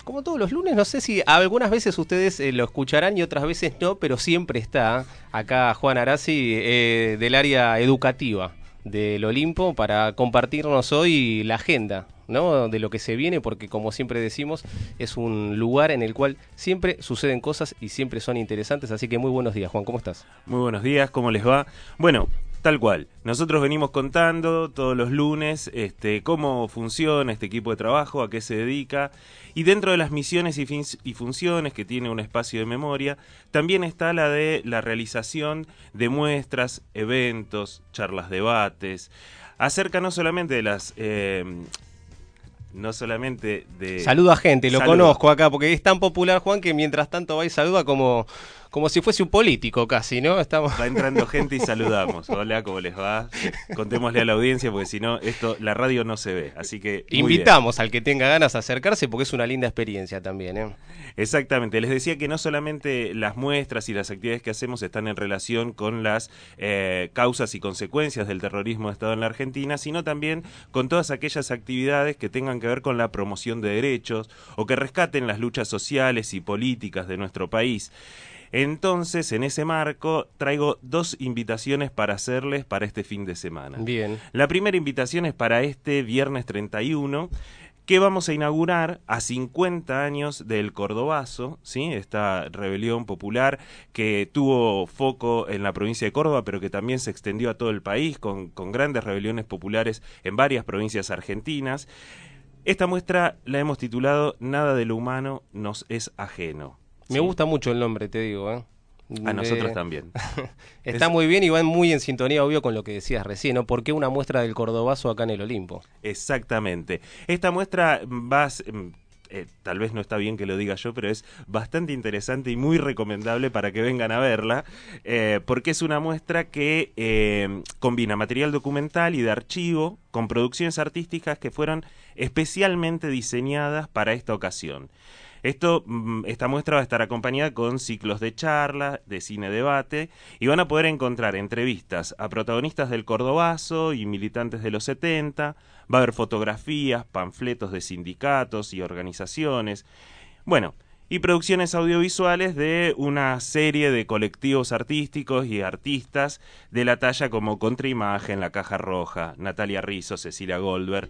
[SPEAKER 3] como todos los lunes, no sé si algunas veces ustedes eh, lo escucharán y otras veces no, pero siempre está acá Juan Arasi eh, del área educativa del Olimpo para compartirnos hoy la agenda. ¿no? de lo que se viene porque como siempre decimos es un lugar en el cual siempre suceden cosas y siempre son interesantes así que muy buenos días Juan ¿cómo estás?
[SPEAKER 21] Muy buenos días, ¿cómo les va? Bueno, tal cual. Nosotros venimos contando todos los lunes este, cómo funciona este equipo de trabajo, a qué se dedica. Y dentro de las misiones y, y funciones que tiene un espacio de memoria, también está la de la realización de muestras, eventos, charlas, debates, acerca no solamente de las... eh, no solamente de...
[SPEAKER 3] A gente, lo conozco acá, porque es tan popular, Juan, que mientras tanto va y saluda como, como si fuese un político casi, ¿no? Estamos...
[SPEAKER 21] Va entrando gente y saludamos. Hola, ¿cómo les va? Contémosle a la audiencia porque si no, esto, la radio no se ve. Así que.
[SPEAKER 3] Invitamos al que tenga ganas a acercarse porque es una linda experiencia también, ¿eh?
[SPEAKER 21] Exactamente. Les decía que no solamente las muestras y las actividades que hacemos están en relación con las eh, causas y consecuencias del terrorismo de Estado en la Argentina, sino también con todas aquellas actividades que tengan que ver con la promoción de derechos o que rescaten las luchas sociales y políticas de nuestro país. Entonces, en ese marco, traigo dos invitaciones para hacerles para este fin de semana.
[SPEAKER 3] Bien.
[SPEAKER 21] La primera invitación es para este viernes 31 que vamos a inaugurar a 50 años del Cordobazo, ¿sí? esta rebelión popular que tuvo foco en la provincia de Córdoba, pero que también se extendió a todo el país con, con grandes rebeliones populares en varias provincias argentinas. Esta muestra la hemos titulado Nada de lo humano nos es ajeno.
[SPEAKER 3] Me gusta mucho el nombre, te digo, ¿eh?
[SPEAKER 21] A nosotros
[SPEAKER 3] Eh,
[SPEAKER 21] también.
[SPEAKER 3] Está
[SPEAKER 21] Es-
[SPEAKER 3] muy bien y va muy en sintonía, obvio, con lo que decías recién, ¿no? ¿Por qué una muestra del Cordobazo acá en el Olimpo?
[SPEAKER 21] Exactamente. Esta muestra va a s- mm, eh, tal vez no está bien que lo diga yo, pero es bastante interesante y muy recomendable para que vengan a verla, eh, porque es una muestra que eh, combina material documental y de archivo con producciones artísticas que fueron especialmente diseñadas para esta ocasión. Esto, mm, esta muestra va a estar acompañada con ciclos de charlas, de cine debate, y van a poder encontrar entrevistas a protagonistas del Cordobazo y militantes de los 70, va a haber fotografías, panfletos de sindicatos y organizaciones, bueno, y producciones audiovisuales de una serie de colectivos artísticos y artistas de la talla como Contraimagen, La Caja Roja, Natalia Rizzo, Cecilia Goldberg,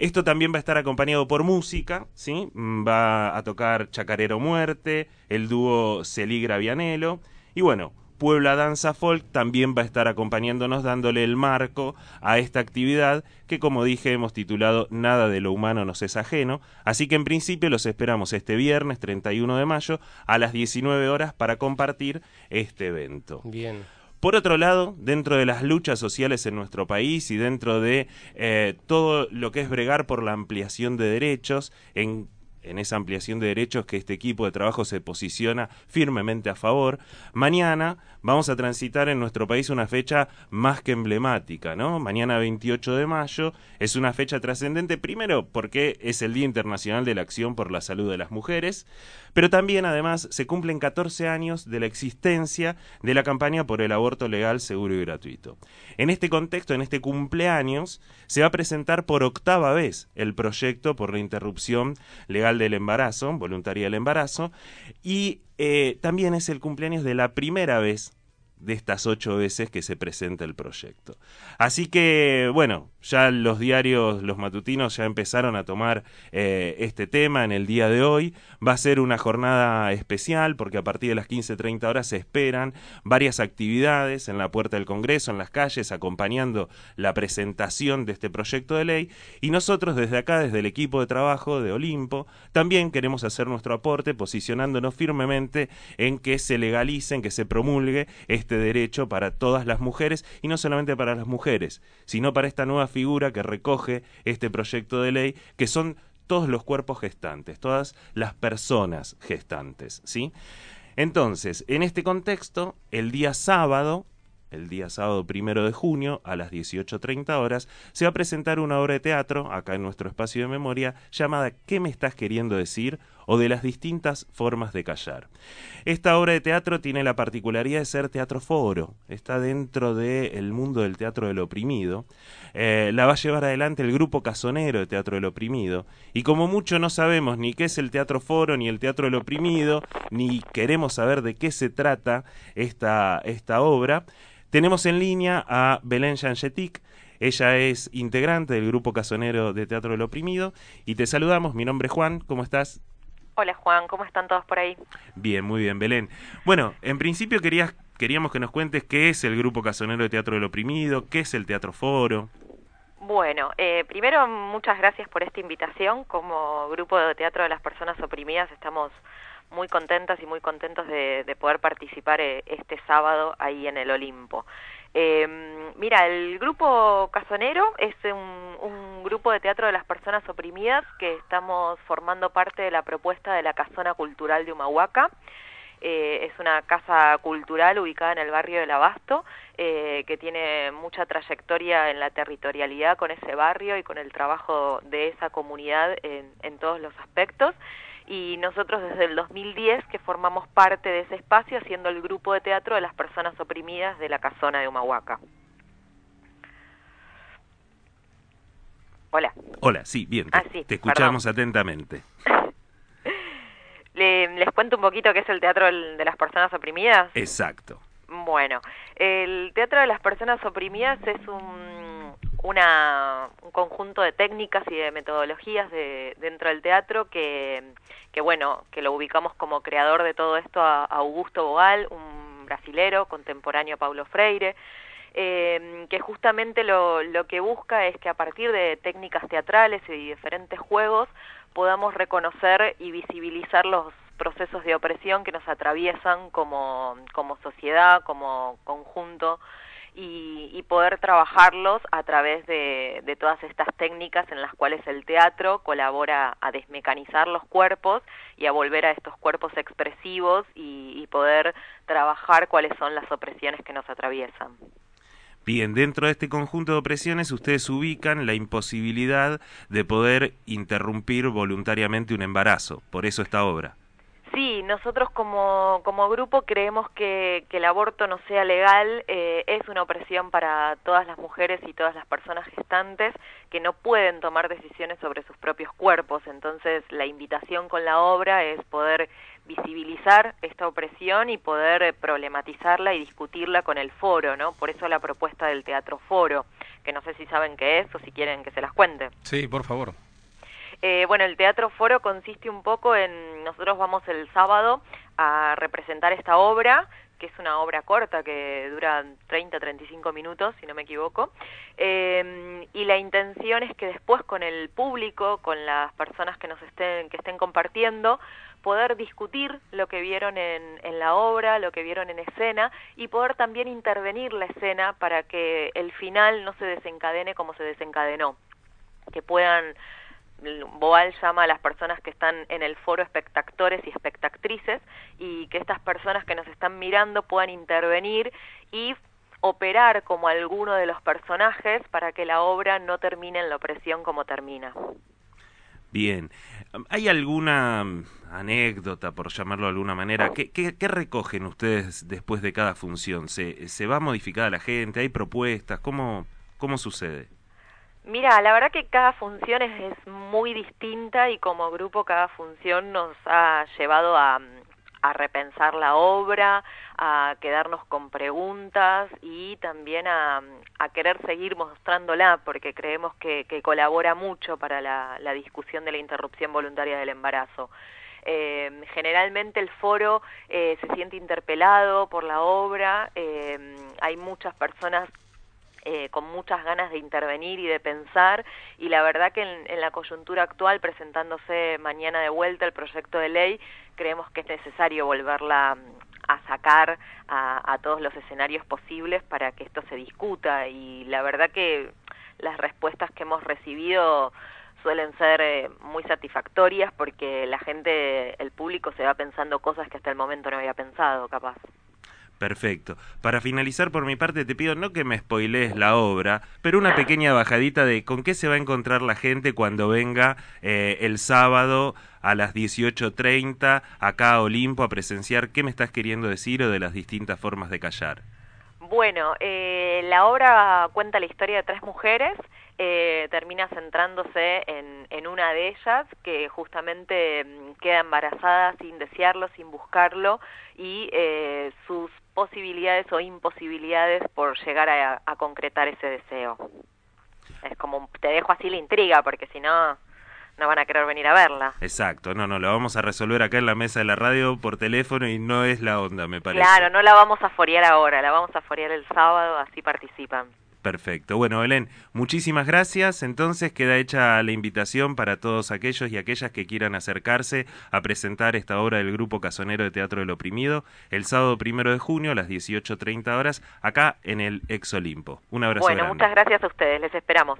[SPEAKER 21] esto también va a estar acompañado por música, ¿sí? Mm, Va a tocar Chacarero Muerte, el dúo Celigra Vianelo, y bueno, Puebla Danza Folk también va a estar acompañándonos dándole el marco a esta actividad que como dije hemos titulado Nada de lo humano nos es ajeno, así que en principio los esperamos este viernes 31 de mayo a las 19 horas para compartir este evento.
[SPEAKER 3] Bien.
[SPEAKER 21] Por otro lado, dentro de las luchas sociales en nuestro país y dentro de eh, todo lo que es bregar por la ampliación de derechos, en, en esa ampliación de derechos que este equipo de trabajo se posiciona firmemente a favor, mañana vamos a transitar en nuestro país una fecha más que emblemática, ¿no? Mañana 28 de mayo es una fecha trascendente, primero porque es el Día Internacional de la Acción por la Salud de las Mujeres, pero también además se cumplen 14 años de la existencia de la campaña por el aborto legal, seguro y gratuito. En este contexto, en este cumpleaños, se va a presentar por octava vez el proyecto por la interrupción legal del embarazo, voluntaria del embarazo, y eh, también es el cumpleaños de la primera vez de estas ocho veces que se presenta el proyecto. Así que, bueno, ya los diarios, los matutinos ya empezaron a tomar eh, este tema en el día de hoy. Va a ser una jornada especial porque a partir de las 15.30 horas se esperan varias actividades en la puerta del Congreso, en las calles, acompañando la presentación de este proyecto de ley. Y nosotros desde acá, desde el equipo de trabajo de Olimpo, también queremos hacer nuestro aporte posicionándonos firmemente en que se legalice, en que se promulgue este derecho para todas las mujeres y no solamente para las mujeres, sino para esta nueva figura que recoge este proyecto de ley, que son todos los cuerpos gestantes, todas las personas gestantes, ¿sí? Entonces, en este contexto, el día sábado, el día sábado primero de junio, a las 18.30 horas, se va a presentar una obra de teatro, acá en nuestro espacio de memoria, llamada ¿Qué me estás queriendo decir? O de las distintas formas de callar. Esta obra de teatro tiene la particularidad de ser teatro foro, está dentro del mundo del teatro del oprimido, Eh, la va a llevar adelante el grupo casonero de Teatro del Oprimido, y como mucho no sabemos ni qué es el teatro foro, ni el teatro del oprimido, ni queremos saber de qué se trata esta, esta obra, tenemos en línea a Belén Yanchetic, ella es integrante del grupo casonero de Teatro del Oprimido, y te saludamos, mi nombre es Juan, ¿cómo estás?
[SPEAKER 22] Hola Juan, ¿cómo están todos por ahí?
[SPEAKER 21] Bien, muy bien, Belén. Bueno, en principio querías, queríamos que nos cuentes qué es el Grupo Casonero de Teatro del Oprimido, qué es el Teatro Foro.
[SPEAKER 22] Bueno, eh, primero muchas gracias por esta invitación. Como grupo de teatro de las personas oprimidas estamos muy contentas y muy contentos de, de poder participar eh, este sábado ahí en el Olimpo. Eh, mira, el grupo Casonero es un, un grupo de teatro de las personas oprimidas que estamos formando parte de la propuesta de la Casona Cultural de Humahuaca. Eh, es una casa cultural ubicada en el barrio del Abasto, eh, que tiene mucha trayectoria en la territorialidad con ese barrio y con el trabajo de esa comunidad en, todos los aspectos. Y nosotros desde el 2010 que formamos parte de ese espacio haciendo el grupo de teatro de las personas oprimidas de la casona de Humahuaca. Hola.
[SPEAKER 21] Hola, sí, bien, te,
[SPEAKER 22] Ah, sí,
[SPEAKER 21] te escuchamos atentamente.
[SPEAKER 22] Le- les cuento un poquito qué es el teatro de las personas oprimidas.
[SPEAKER 21] Exacto.
[SPEAKER 22] Bueno, el Teatro de las Personas Oprimidas es un, una, un conjunto de técnicas y de metodologías de, dentro del teatro que, que, bueno, que lo ubicamos como creador de todo esto a, a Augusto Boal, un brasilero contemporáneo a Paulo Freire, eh, que justamente lo, lo que busca es que a partir de técnicas teatrales y diferentes juegos podamos reconocer y visibilizar los procesos de opresión que nos atraviesan como, como sociedad, como conjunto, y, poder trabajarlos a través de, todas estas técnicas en las cuales el teatro colabora a desmecanizar los cuerpos y a volver a estos cuerpos expresivos y poder trabajar cuáles son las opresiones que nos atraviesan.
[SPEAKER 21] Bien, dentro de este conjunto de opresiones ustedes ubican la imposibilidad de poder interrumpir voluntariamente un embarazo. Por eso esta obra.
[SPEAKER 22] Sí, nosotros como, como grupo creemos que, que el aborto no sea legal eh, es una opresión para todas las mujeres y todas las personas gestantes que no pueden tomar decisiones sobre sus propios cuerpos. Entonces, la invitación con la obra es poder visibilizar esta opresión y poder eh, problematizarla y discutirla con el foro, ¿no? Por eso la propuesta del Teatro Foro, que no sé si saben qué es o si quieren que se las cuente.
[SPEAKER 3] Sí, por favor.
[SPEAKER 22] Eh, bueno, el Teatro Foro consiste un poco en, nosotros vamos el sábado a representar esta obra, que es una obra corta que dura 30, 35 minutos, si no me equivoco, eh, y la intención es que después con el público, con las personas que nos estén, que estén compartiendo, poder discutir lo que vieron en, en la obra, lo que vieron en escena, y poder también intervenir la escena para que el final no se desencadene como se desencadenó, que puedan Boal llama a las personas que están en el foro espectactores y espectactrices y que estas personas que nos están mirando puedan intervenir y operar como alguno de los personajes para que la obra no termine en la opresión como termina.
[SPEAKER 21] Bien. ¿Hay alguna mm, anécdota, por llamarlo de alguna manera? ¿Qué, qué, qué recogen ustedes después de cada función? ¿Se, ¿Se va a modificar la gente? ¿Hay propuestas? ¿Cómo, cómo sucede?
[SPEAKER 22] Mira, la verdad que cada función es, es muy distinta y como grupo cada función nos ha llevado a, a repensar la obra, a quedarnos con preguntas y también a, querer seguir mostrándola porque creemos que, que colabora mucho para la, la discusión de la interrupción voluntaria del embarazo. Eh, generalmente el foro eh, se siente interpelado por la obra, eh, hay muchas personas eh, con muchas ganas de intervenir y de pensar y la verdad que en, en, la coyuntura actual presentándose mañana de vuelta el proyecto de ley creemos que es necesario volverla a sacar a, a todos los escenarios posibles para que esto se discuta y la verdad que las respuestas que hemos recibido suelen ser eh, muy satisfactorias porque la gente, el público se va pensando cosas que hasta el momento no había pensado, capaz.
[SPEAKER 21] Perfecto. Para finalizar por mi parte te pido no que me spoilees la obra, pero una pequeña bajadita de con qué se va a encontrar la gente cuando venga eh, el sábado a las 18.30 acá a Olimpo a presenciar qué me estás queriendo decir o de las distintas formas de callar.
[SPEAKER 22] Bueno, eh, la obra cuenta la historia de tres mujeres, eh, termina centrándose en, una de ellas que justamente mm, queda embarazada sin desearlo, sin buscarlo y eh, sus posibilidades o imposibilidades por llegar a, a concretar ese deseo. Es como, te dejo así la intriga porque si no no van a querer venir a verla.
[SPEAKER 21] Exacto, no, no, lo vamos a resolver acá en la mesa de la radio por teléfono y no es la onda, me parece.
[SPEAKER 22] Claro, no la vamos a forear ahora, la vamos a forear el sábado, así participan.
[SPEAKER 21] Perfecto. Bueno, Belén, muchísimas gracias. Entonces queda hecha la invitación para todos aquellos y aquellas que quieran acercarse a presentar esta obra del Grupo Casonero de Teatro del Oprimido el sábado primero de junio a las 18.30 horas acá en el Ex Olimpo. Un abrazo
[SPEAKER 22] Bueno,
[SPEAKER 21] grande.
[SPEAKER 22] muchas gracias a ustedes, les esperamos.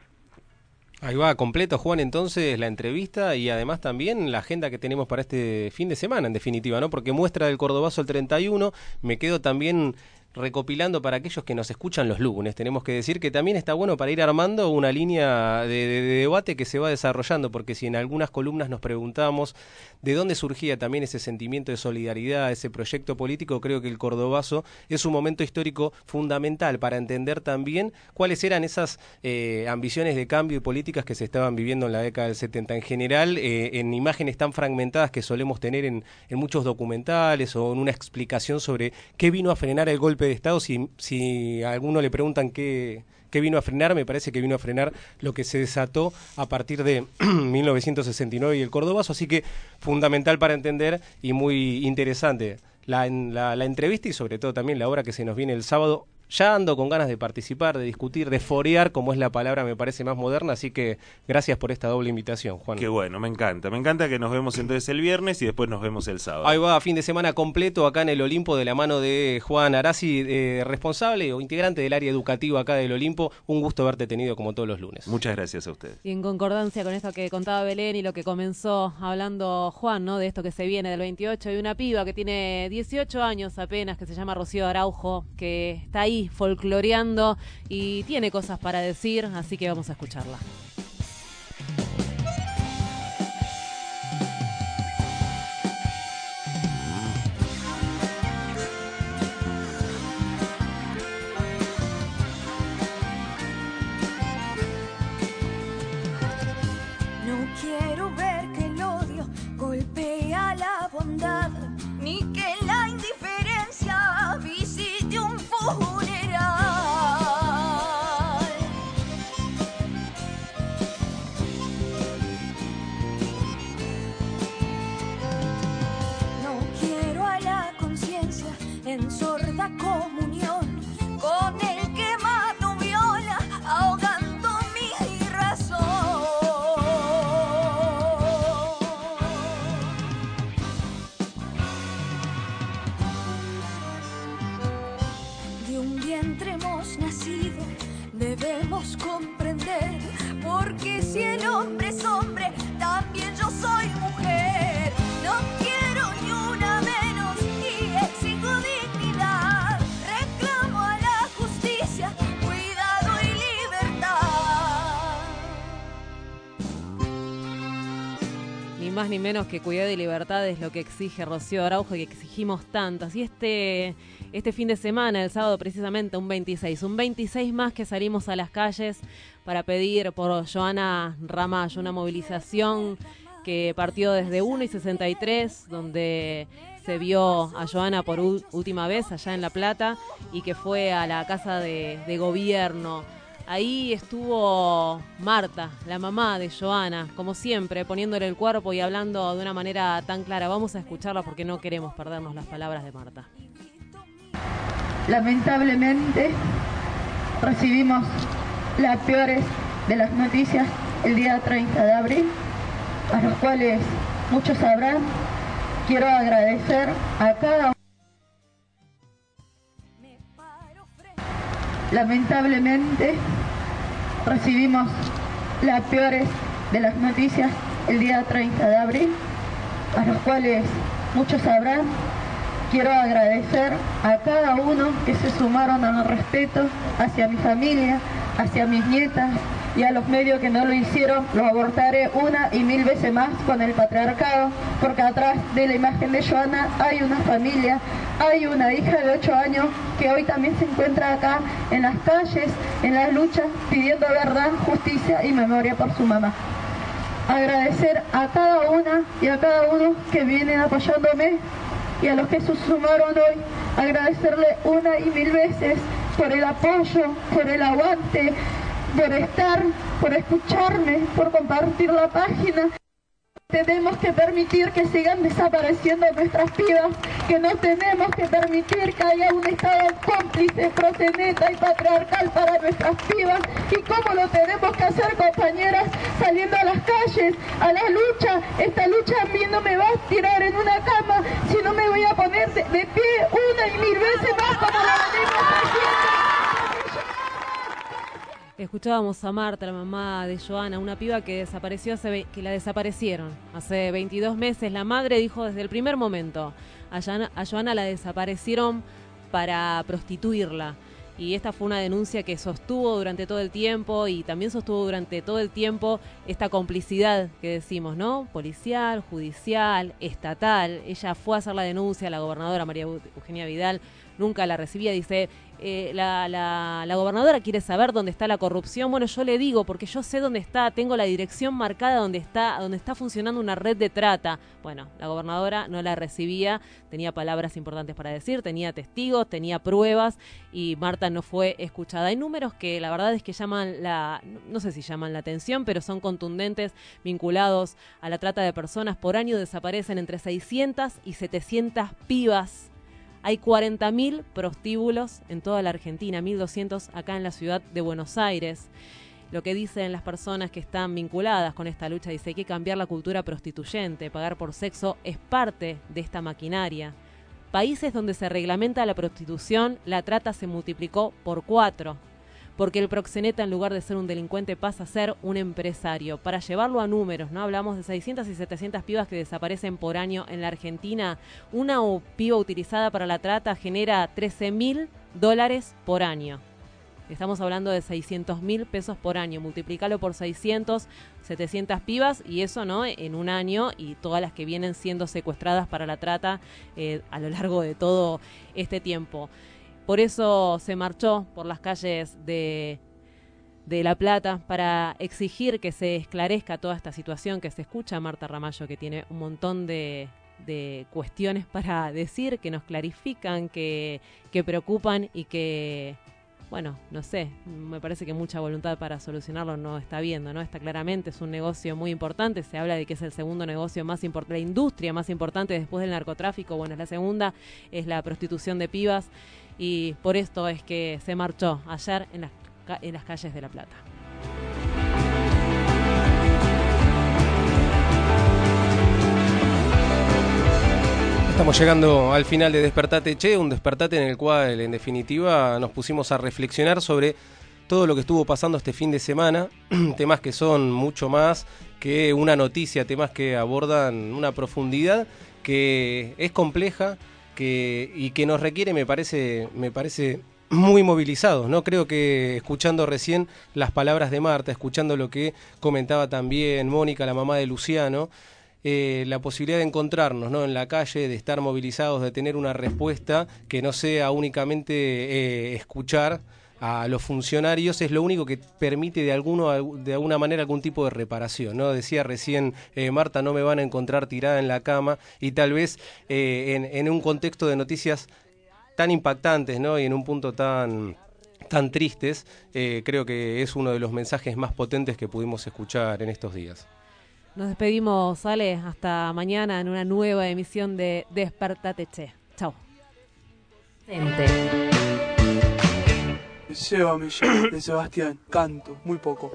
[SPEAKER 3] Ahí va, completo Juan entonces la entrevista y además también la agenda que tenemos para este fin de semana en definitiva, ¿no? Porque muestra del Cordobazo el 31, me quedo también recopilando para aquellos que nos escuchan los lunes. Tenemos que decir que también está bueno para ir armando una línea de, de, de, debate que se va desarrollando, porque si en algunas columnas nos preguntamos de dónde surgía también ese sentimiento de solidaridad, ese proyecto político, creo que el Cordobazo es un momento histórico fundamental para entender también cuáles eran esas eh, ambiciones de cambio y políticas que se estaban viviendo en la década del 70. En general, eh, en imágenes tan fragmentadas que solemos tener en, en muchos documentales o en una explicación sobre qué vino a frenar el golpe de Estado, si, si alguno le preguntan qué, qué vino a frenar, me parece que vino a frenar lo que se desató a partir de 1969 y el Cordobazo, así que fundamental para entender y muy interesante la, la, la entrevista y sobre todo también la obra que se nos viene el sábado ya ando con ganas de participar, de discutir, de forear, como es la palabra me parece más moderna, así que gracias por esta doble invitación, Juan.
[SPEAKER 21] Qué bueno, me encanta. Me encanta que nos vemos entonces el viernes y después nos vemos el sábado.
[SPEAKER 3] Ahí va, fin de semana completo acá en el Olimpo de la mano de Juan Arasi, eh, responsable o integrante del área educativa acá del Olimpo. Un gusto haberte tenido como todos los lunes.
[SPEAKER 21] Muchas gracias a ustedes.
[SPEAKER 4] Y en concordancia con esto que contaba Belén y lo que comenzó hablando Juan, ¿no? De esto que se viene del 28 y una piba que tiene 18 años apenas, que se llama Rocío Araujo, que está ahí folcloreando y tiene cosas para decir, así que vamos a escucharla.
[SPEAKER 14] No quiero ver que el odio golpea la bondad, menos
[SPEAKER 4] que cuidado y libertad es lo que exige Rocío Araujo y que exigimos tantas. Y este, este fin de semana, el sábado precisamente, un 26, un 26 más que salimos a las calles para pedir por Joana Ramallo, una movilización que partió desde 1 y 63, donde se vio a Joana por última vez allá en La Plata y que fue a la casa de, de gobierno. Ahí estuvo Marta, la mamá de Joana, como siempre, poniéndole el cuerpo y hablando de una manera tan clara. Vamos a escucharla porque no queremos perdernos las palabras de Marta.
[SPEAKER 23] Lamentablemente recibimos las peores de las noticias el día 30 de abril, a los cuales muchos sabrán. Quiero agradecer a cada uno. Lamentablemente recibimos las peores de las noticias el día 30 de abril, a los cuales muchos sabrán. Quiero agradecer a cada uno que se sumaron al respeto hacia mi familia, hacia mis nietas y a los medios que no lo hicieron, lo abortaré una y mil veces más con el patriarcado, porque atrás de la imagen de Joana hay una familia, hay una hija de 8 años que hoy también se encuentra acá en las calles, en las luchas, pidiendo verdad, justicia y memoria por su mamá. Agradecer a cada una y a cada uno que vienen apoyándome y a los que se sumaron hoy, agradecerle una y mil veces por el apoyo, por el aguante, por estar, por escucharme, por compartir la página. Tenemos que permitir que sigan desapareciendo nuestras pibas, que no tenemos que permitir que haya un Estado cómplice, proseneta y patriarcal para nuestras pibas. ¿Y cómo lo tenemos que hacer, compañeras? Saliendo a las calles, a la lucha. Esta lucha a mí no me va a tirar en una cama, sino me voy a poner de, pie una y mil veces más como lo venimos haciendo.
[SPEAKER 4] Escuchábamos a Marta, la mamá de Joana, una piba que desapareció hace que la desaparecieron hace 22 meses. La madre dijo desde el primer momento Joana, a Joana la desaparecieron para prostituirla. Y esta fue una denuncia que sostuvo durante todo el tiempo y también sostuvo durante todo el tiempo esta complicidad que decimos, ¿no? Policial, judicial, estatal. Ella fue a hacer la denuncia, la gobernadora María Eugenia Vidal nunca la recibía. Dice, eh, la, la- la gobernadora quiere saber dónde está la corrupción. Bueno, yo le digo, porque yo sé dónde está, tengo la dirección marcada donde está, donde está funcionando una red de trata. Bueno, la gobernadora no la recibía, tenía palabras importantes para decir, tenía testigos, tenía pruebas y Marta no fue escuchada. Hay números que la verdad es que llaman la, no sé si llaman la atención, pero son contundentes, vinculados a la trata de personas. Por año desaparecen entre 600 y 700 pibas Hay 40.000 prostíbulos en toda la Argentina, 1.200 acá en la ciudad de Buenos Aires. Lo que dicen las personas que están vinculadas con esta lucha dice que hay que cambiar la cultura prostituyente, pagar por sexo es parte de esta maquinaria. Países donde se reglamenta la prostitución, la trata se multiplicó por cuatro, porque el proxeneta en lugar de ser un delincuente pasa a ser un empresario. Para llevarlo a números, ¿no? Hablamos de 600 y 700 pibas que desaparecen por año en la Argentina. Una piba utilizada para la trata genera 13 mil dólares por año. Estamos hablando de 600 mil pesos por año. Multiplicalo por 600, 700 pibas y eso, ¿no? En un año y todas las que vienen siendo secuestradas para la trata eh, a lo largo de todo este tiempo. Por eso se marchó por las calles de, de La Plata para exigir que se esclarezca toda esta situación, que se escucha a Marta Ramallo, que tiene un montón de, de cuestiones para decir, que nos clarifican, que, que preocupan y que, bueno, no sé, me parece que mucha voluntad para solucionarlo no está viendo, ¿no? Está claramente, es un negocio muy importante, se habla de que es el segundo negocio más importante, la industria más importante después del narcotráfico, bueno, es la segunda, es la prostitución de pibas y por esto es que se marchó ayer en las, en las calles de La Plata.
[SPEAKER 3] Estamos llegando al final de Despertate Che, un despertate en el cual en definitiva nos pusimos a reflexionar sobre todo lo que estuvo pasando este fin de semana, temas que son mucho más que una noticia, temas que abordan una profundidad que es compleja que, y que nos requiere, me parece, me parece muy movilizados, ¿no? Creo que escuchando recién las palabras de Marta, escuchando lo que comentaba también Mónica, la mamá de Luciano, eh, la posibilidad de encontrarnos ¿no? en la calle, de estar movilizados, de tener una respuesta que no sea únicamente eh, escuchar a los funcionarios es lo único que permite de alguno de alguna manera algún tipo de reparación no decía recién eh, Marta no me van a encontrar tirada en la cama y tal vez eh, en, en un contexto de noticias tan impactantes ¿no? y en un punto tan tan tristes eh, creo que es uno de los mensajes más potentes que pudimos escuchar en estos días
[SPEAKER 4] Nos despedimos, Ale, hasta mañana en una nueva emisión de Despertate Che. Chao.
[SPEAKER 24] Llévame ya, de Sebastián. Canto, muy poco.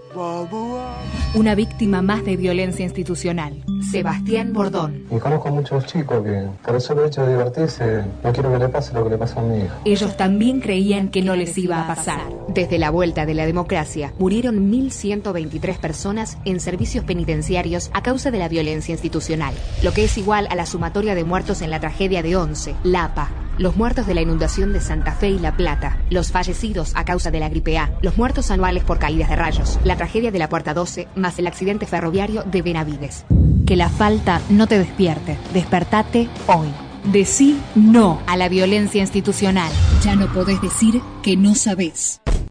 [SPEAKER 25] Una víctima más de violencia institucional. Sebastián Bordón.
[SPEAKER 26] Y conozco muchos chicos que por el solo hecho de divertirse no quiero que le pase lo que le pasa a mi hijo.
[SPEAKER 25] Ellos también creían que no les iba a pasar. Desde la vuelta de la democracia, murieron 1.123 personas en servicios penitenciarios a causa de la violencia institucional, lo que es igual a la sumatoria de muertos en la tragedia de Once, Lapa, los muertos de la inundación de Santa Fe y La Plata, los fallecidos a causa de la gripe A, los muertos anuales por caídas de rayos, la tragedia de la Puerta 12, más el accidente ferroviario de Benavides. Que la falta no te despierte. Despertate hoy. Decí no a la violencia institucional. Ya no podés decir que no sabés.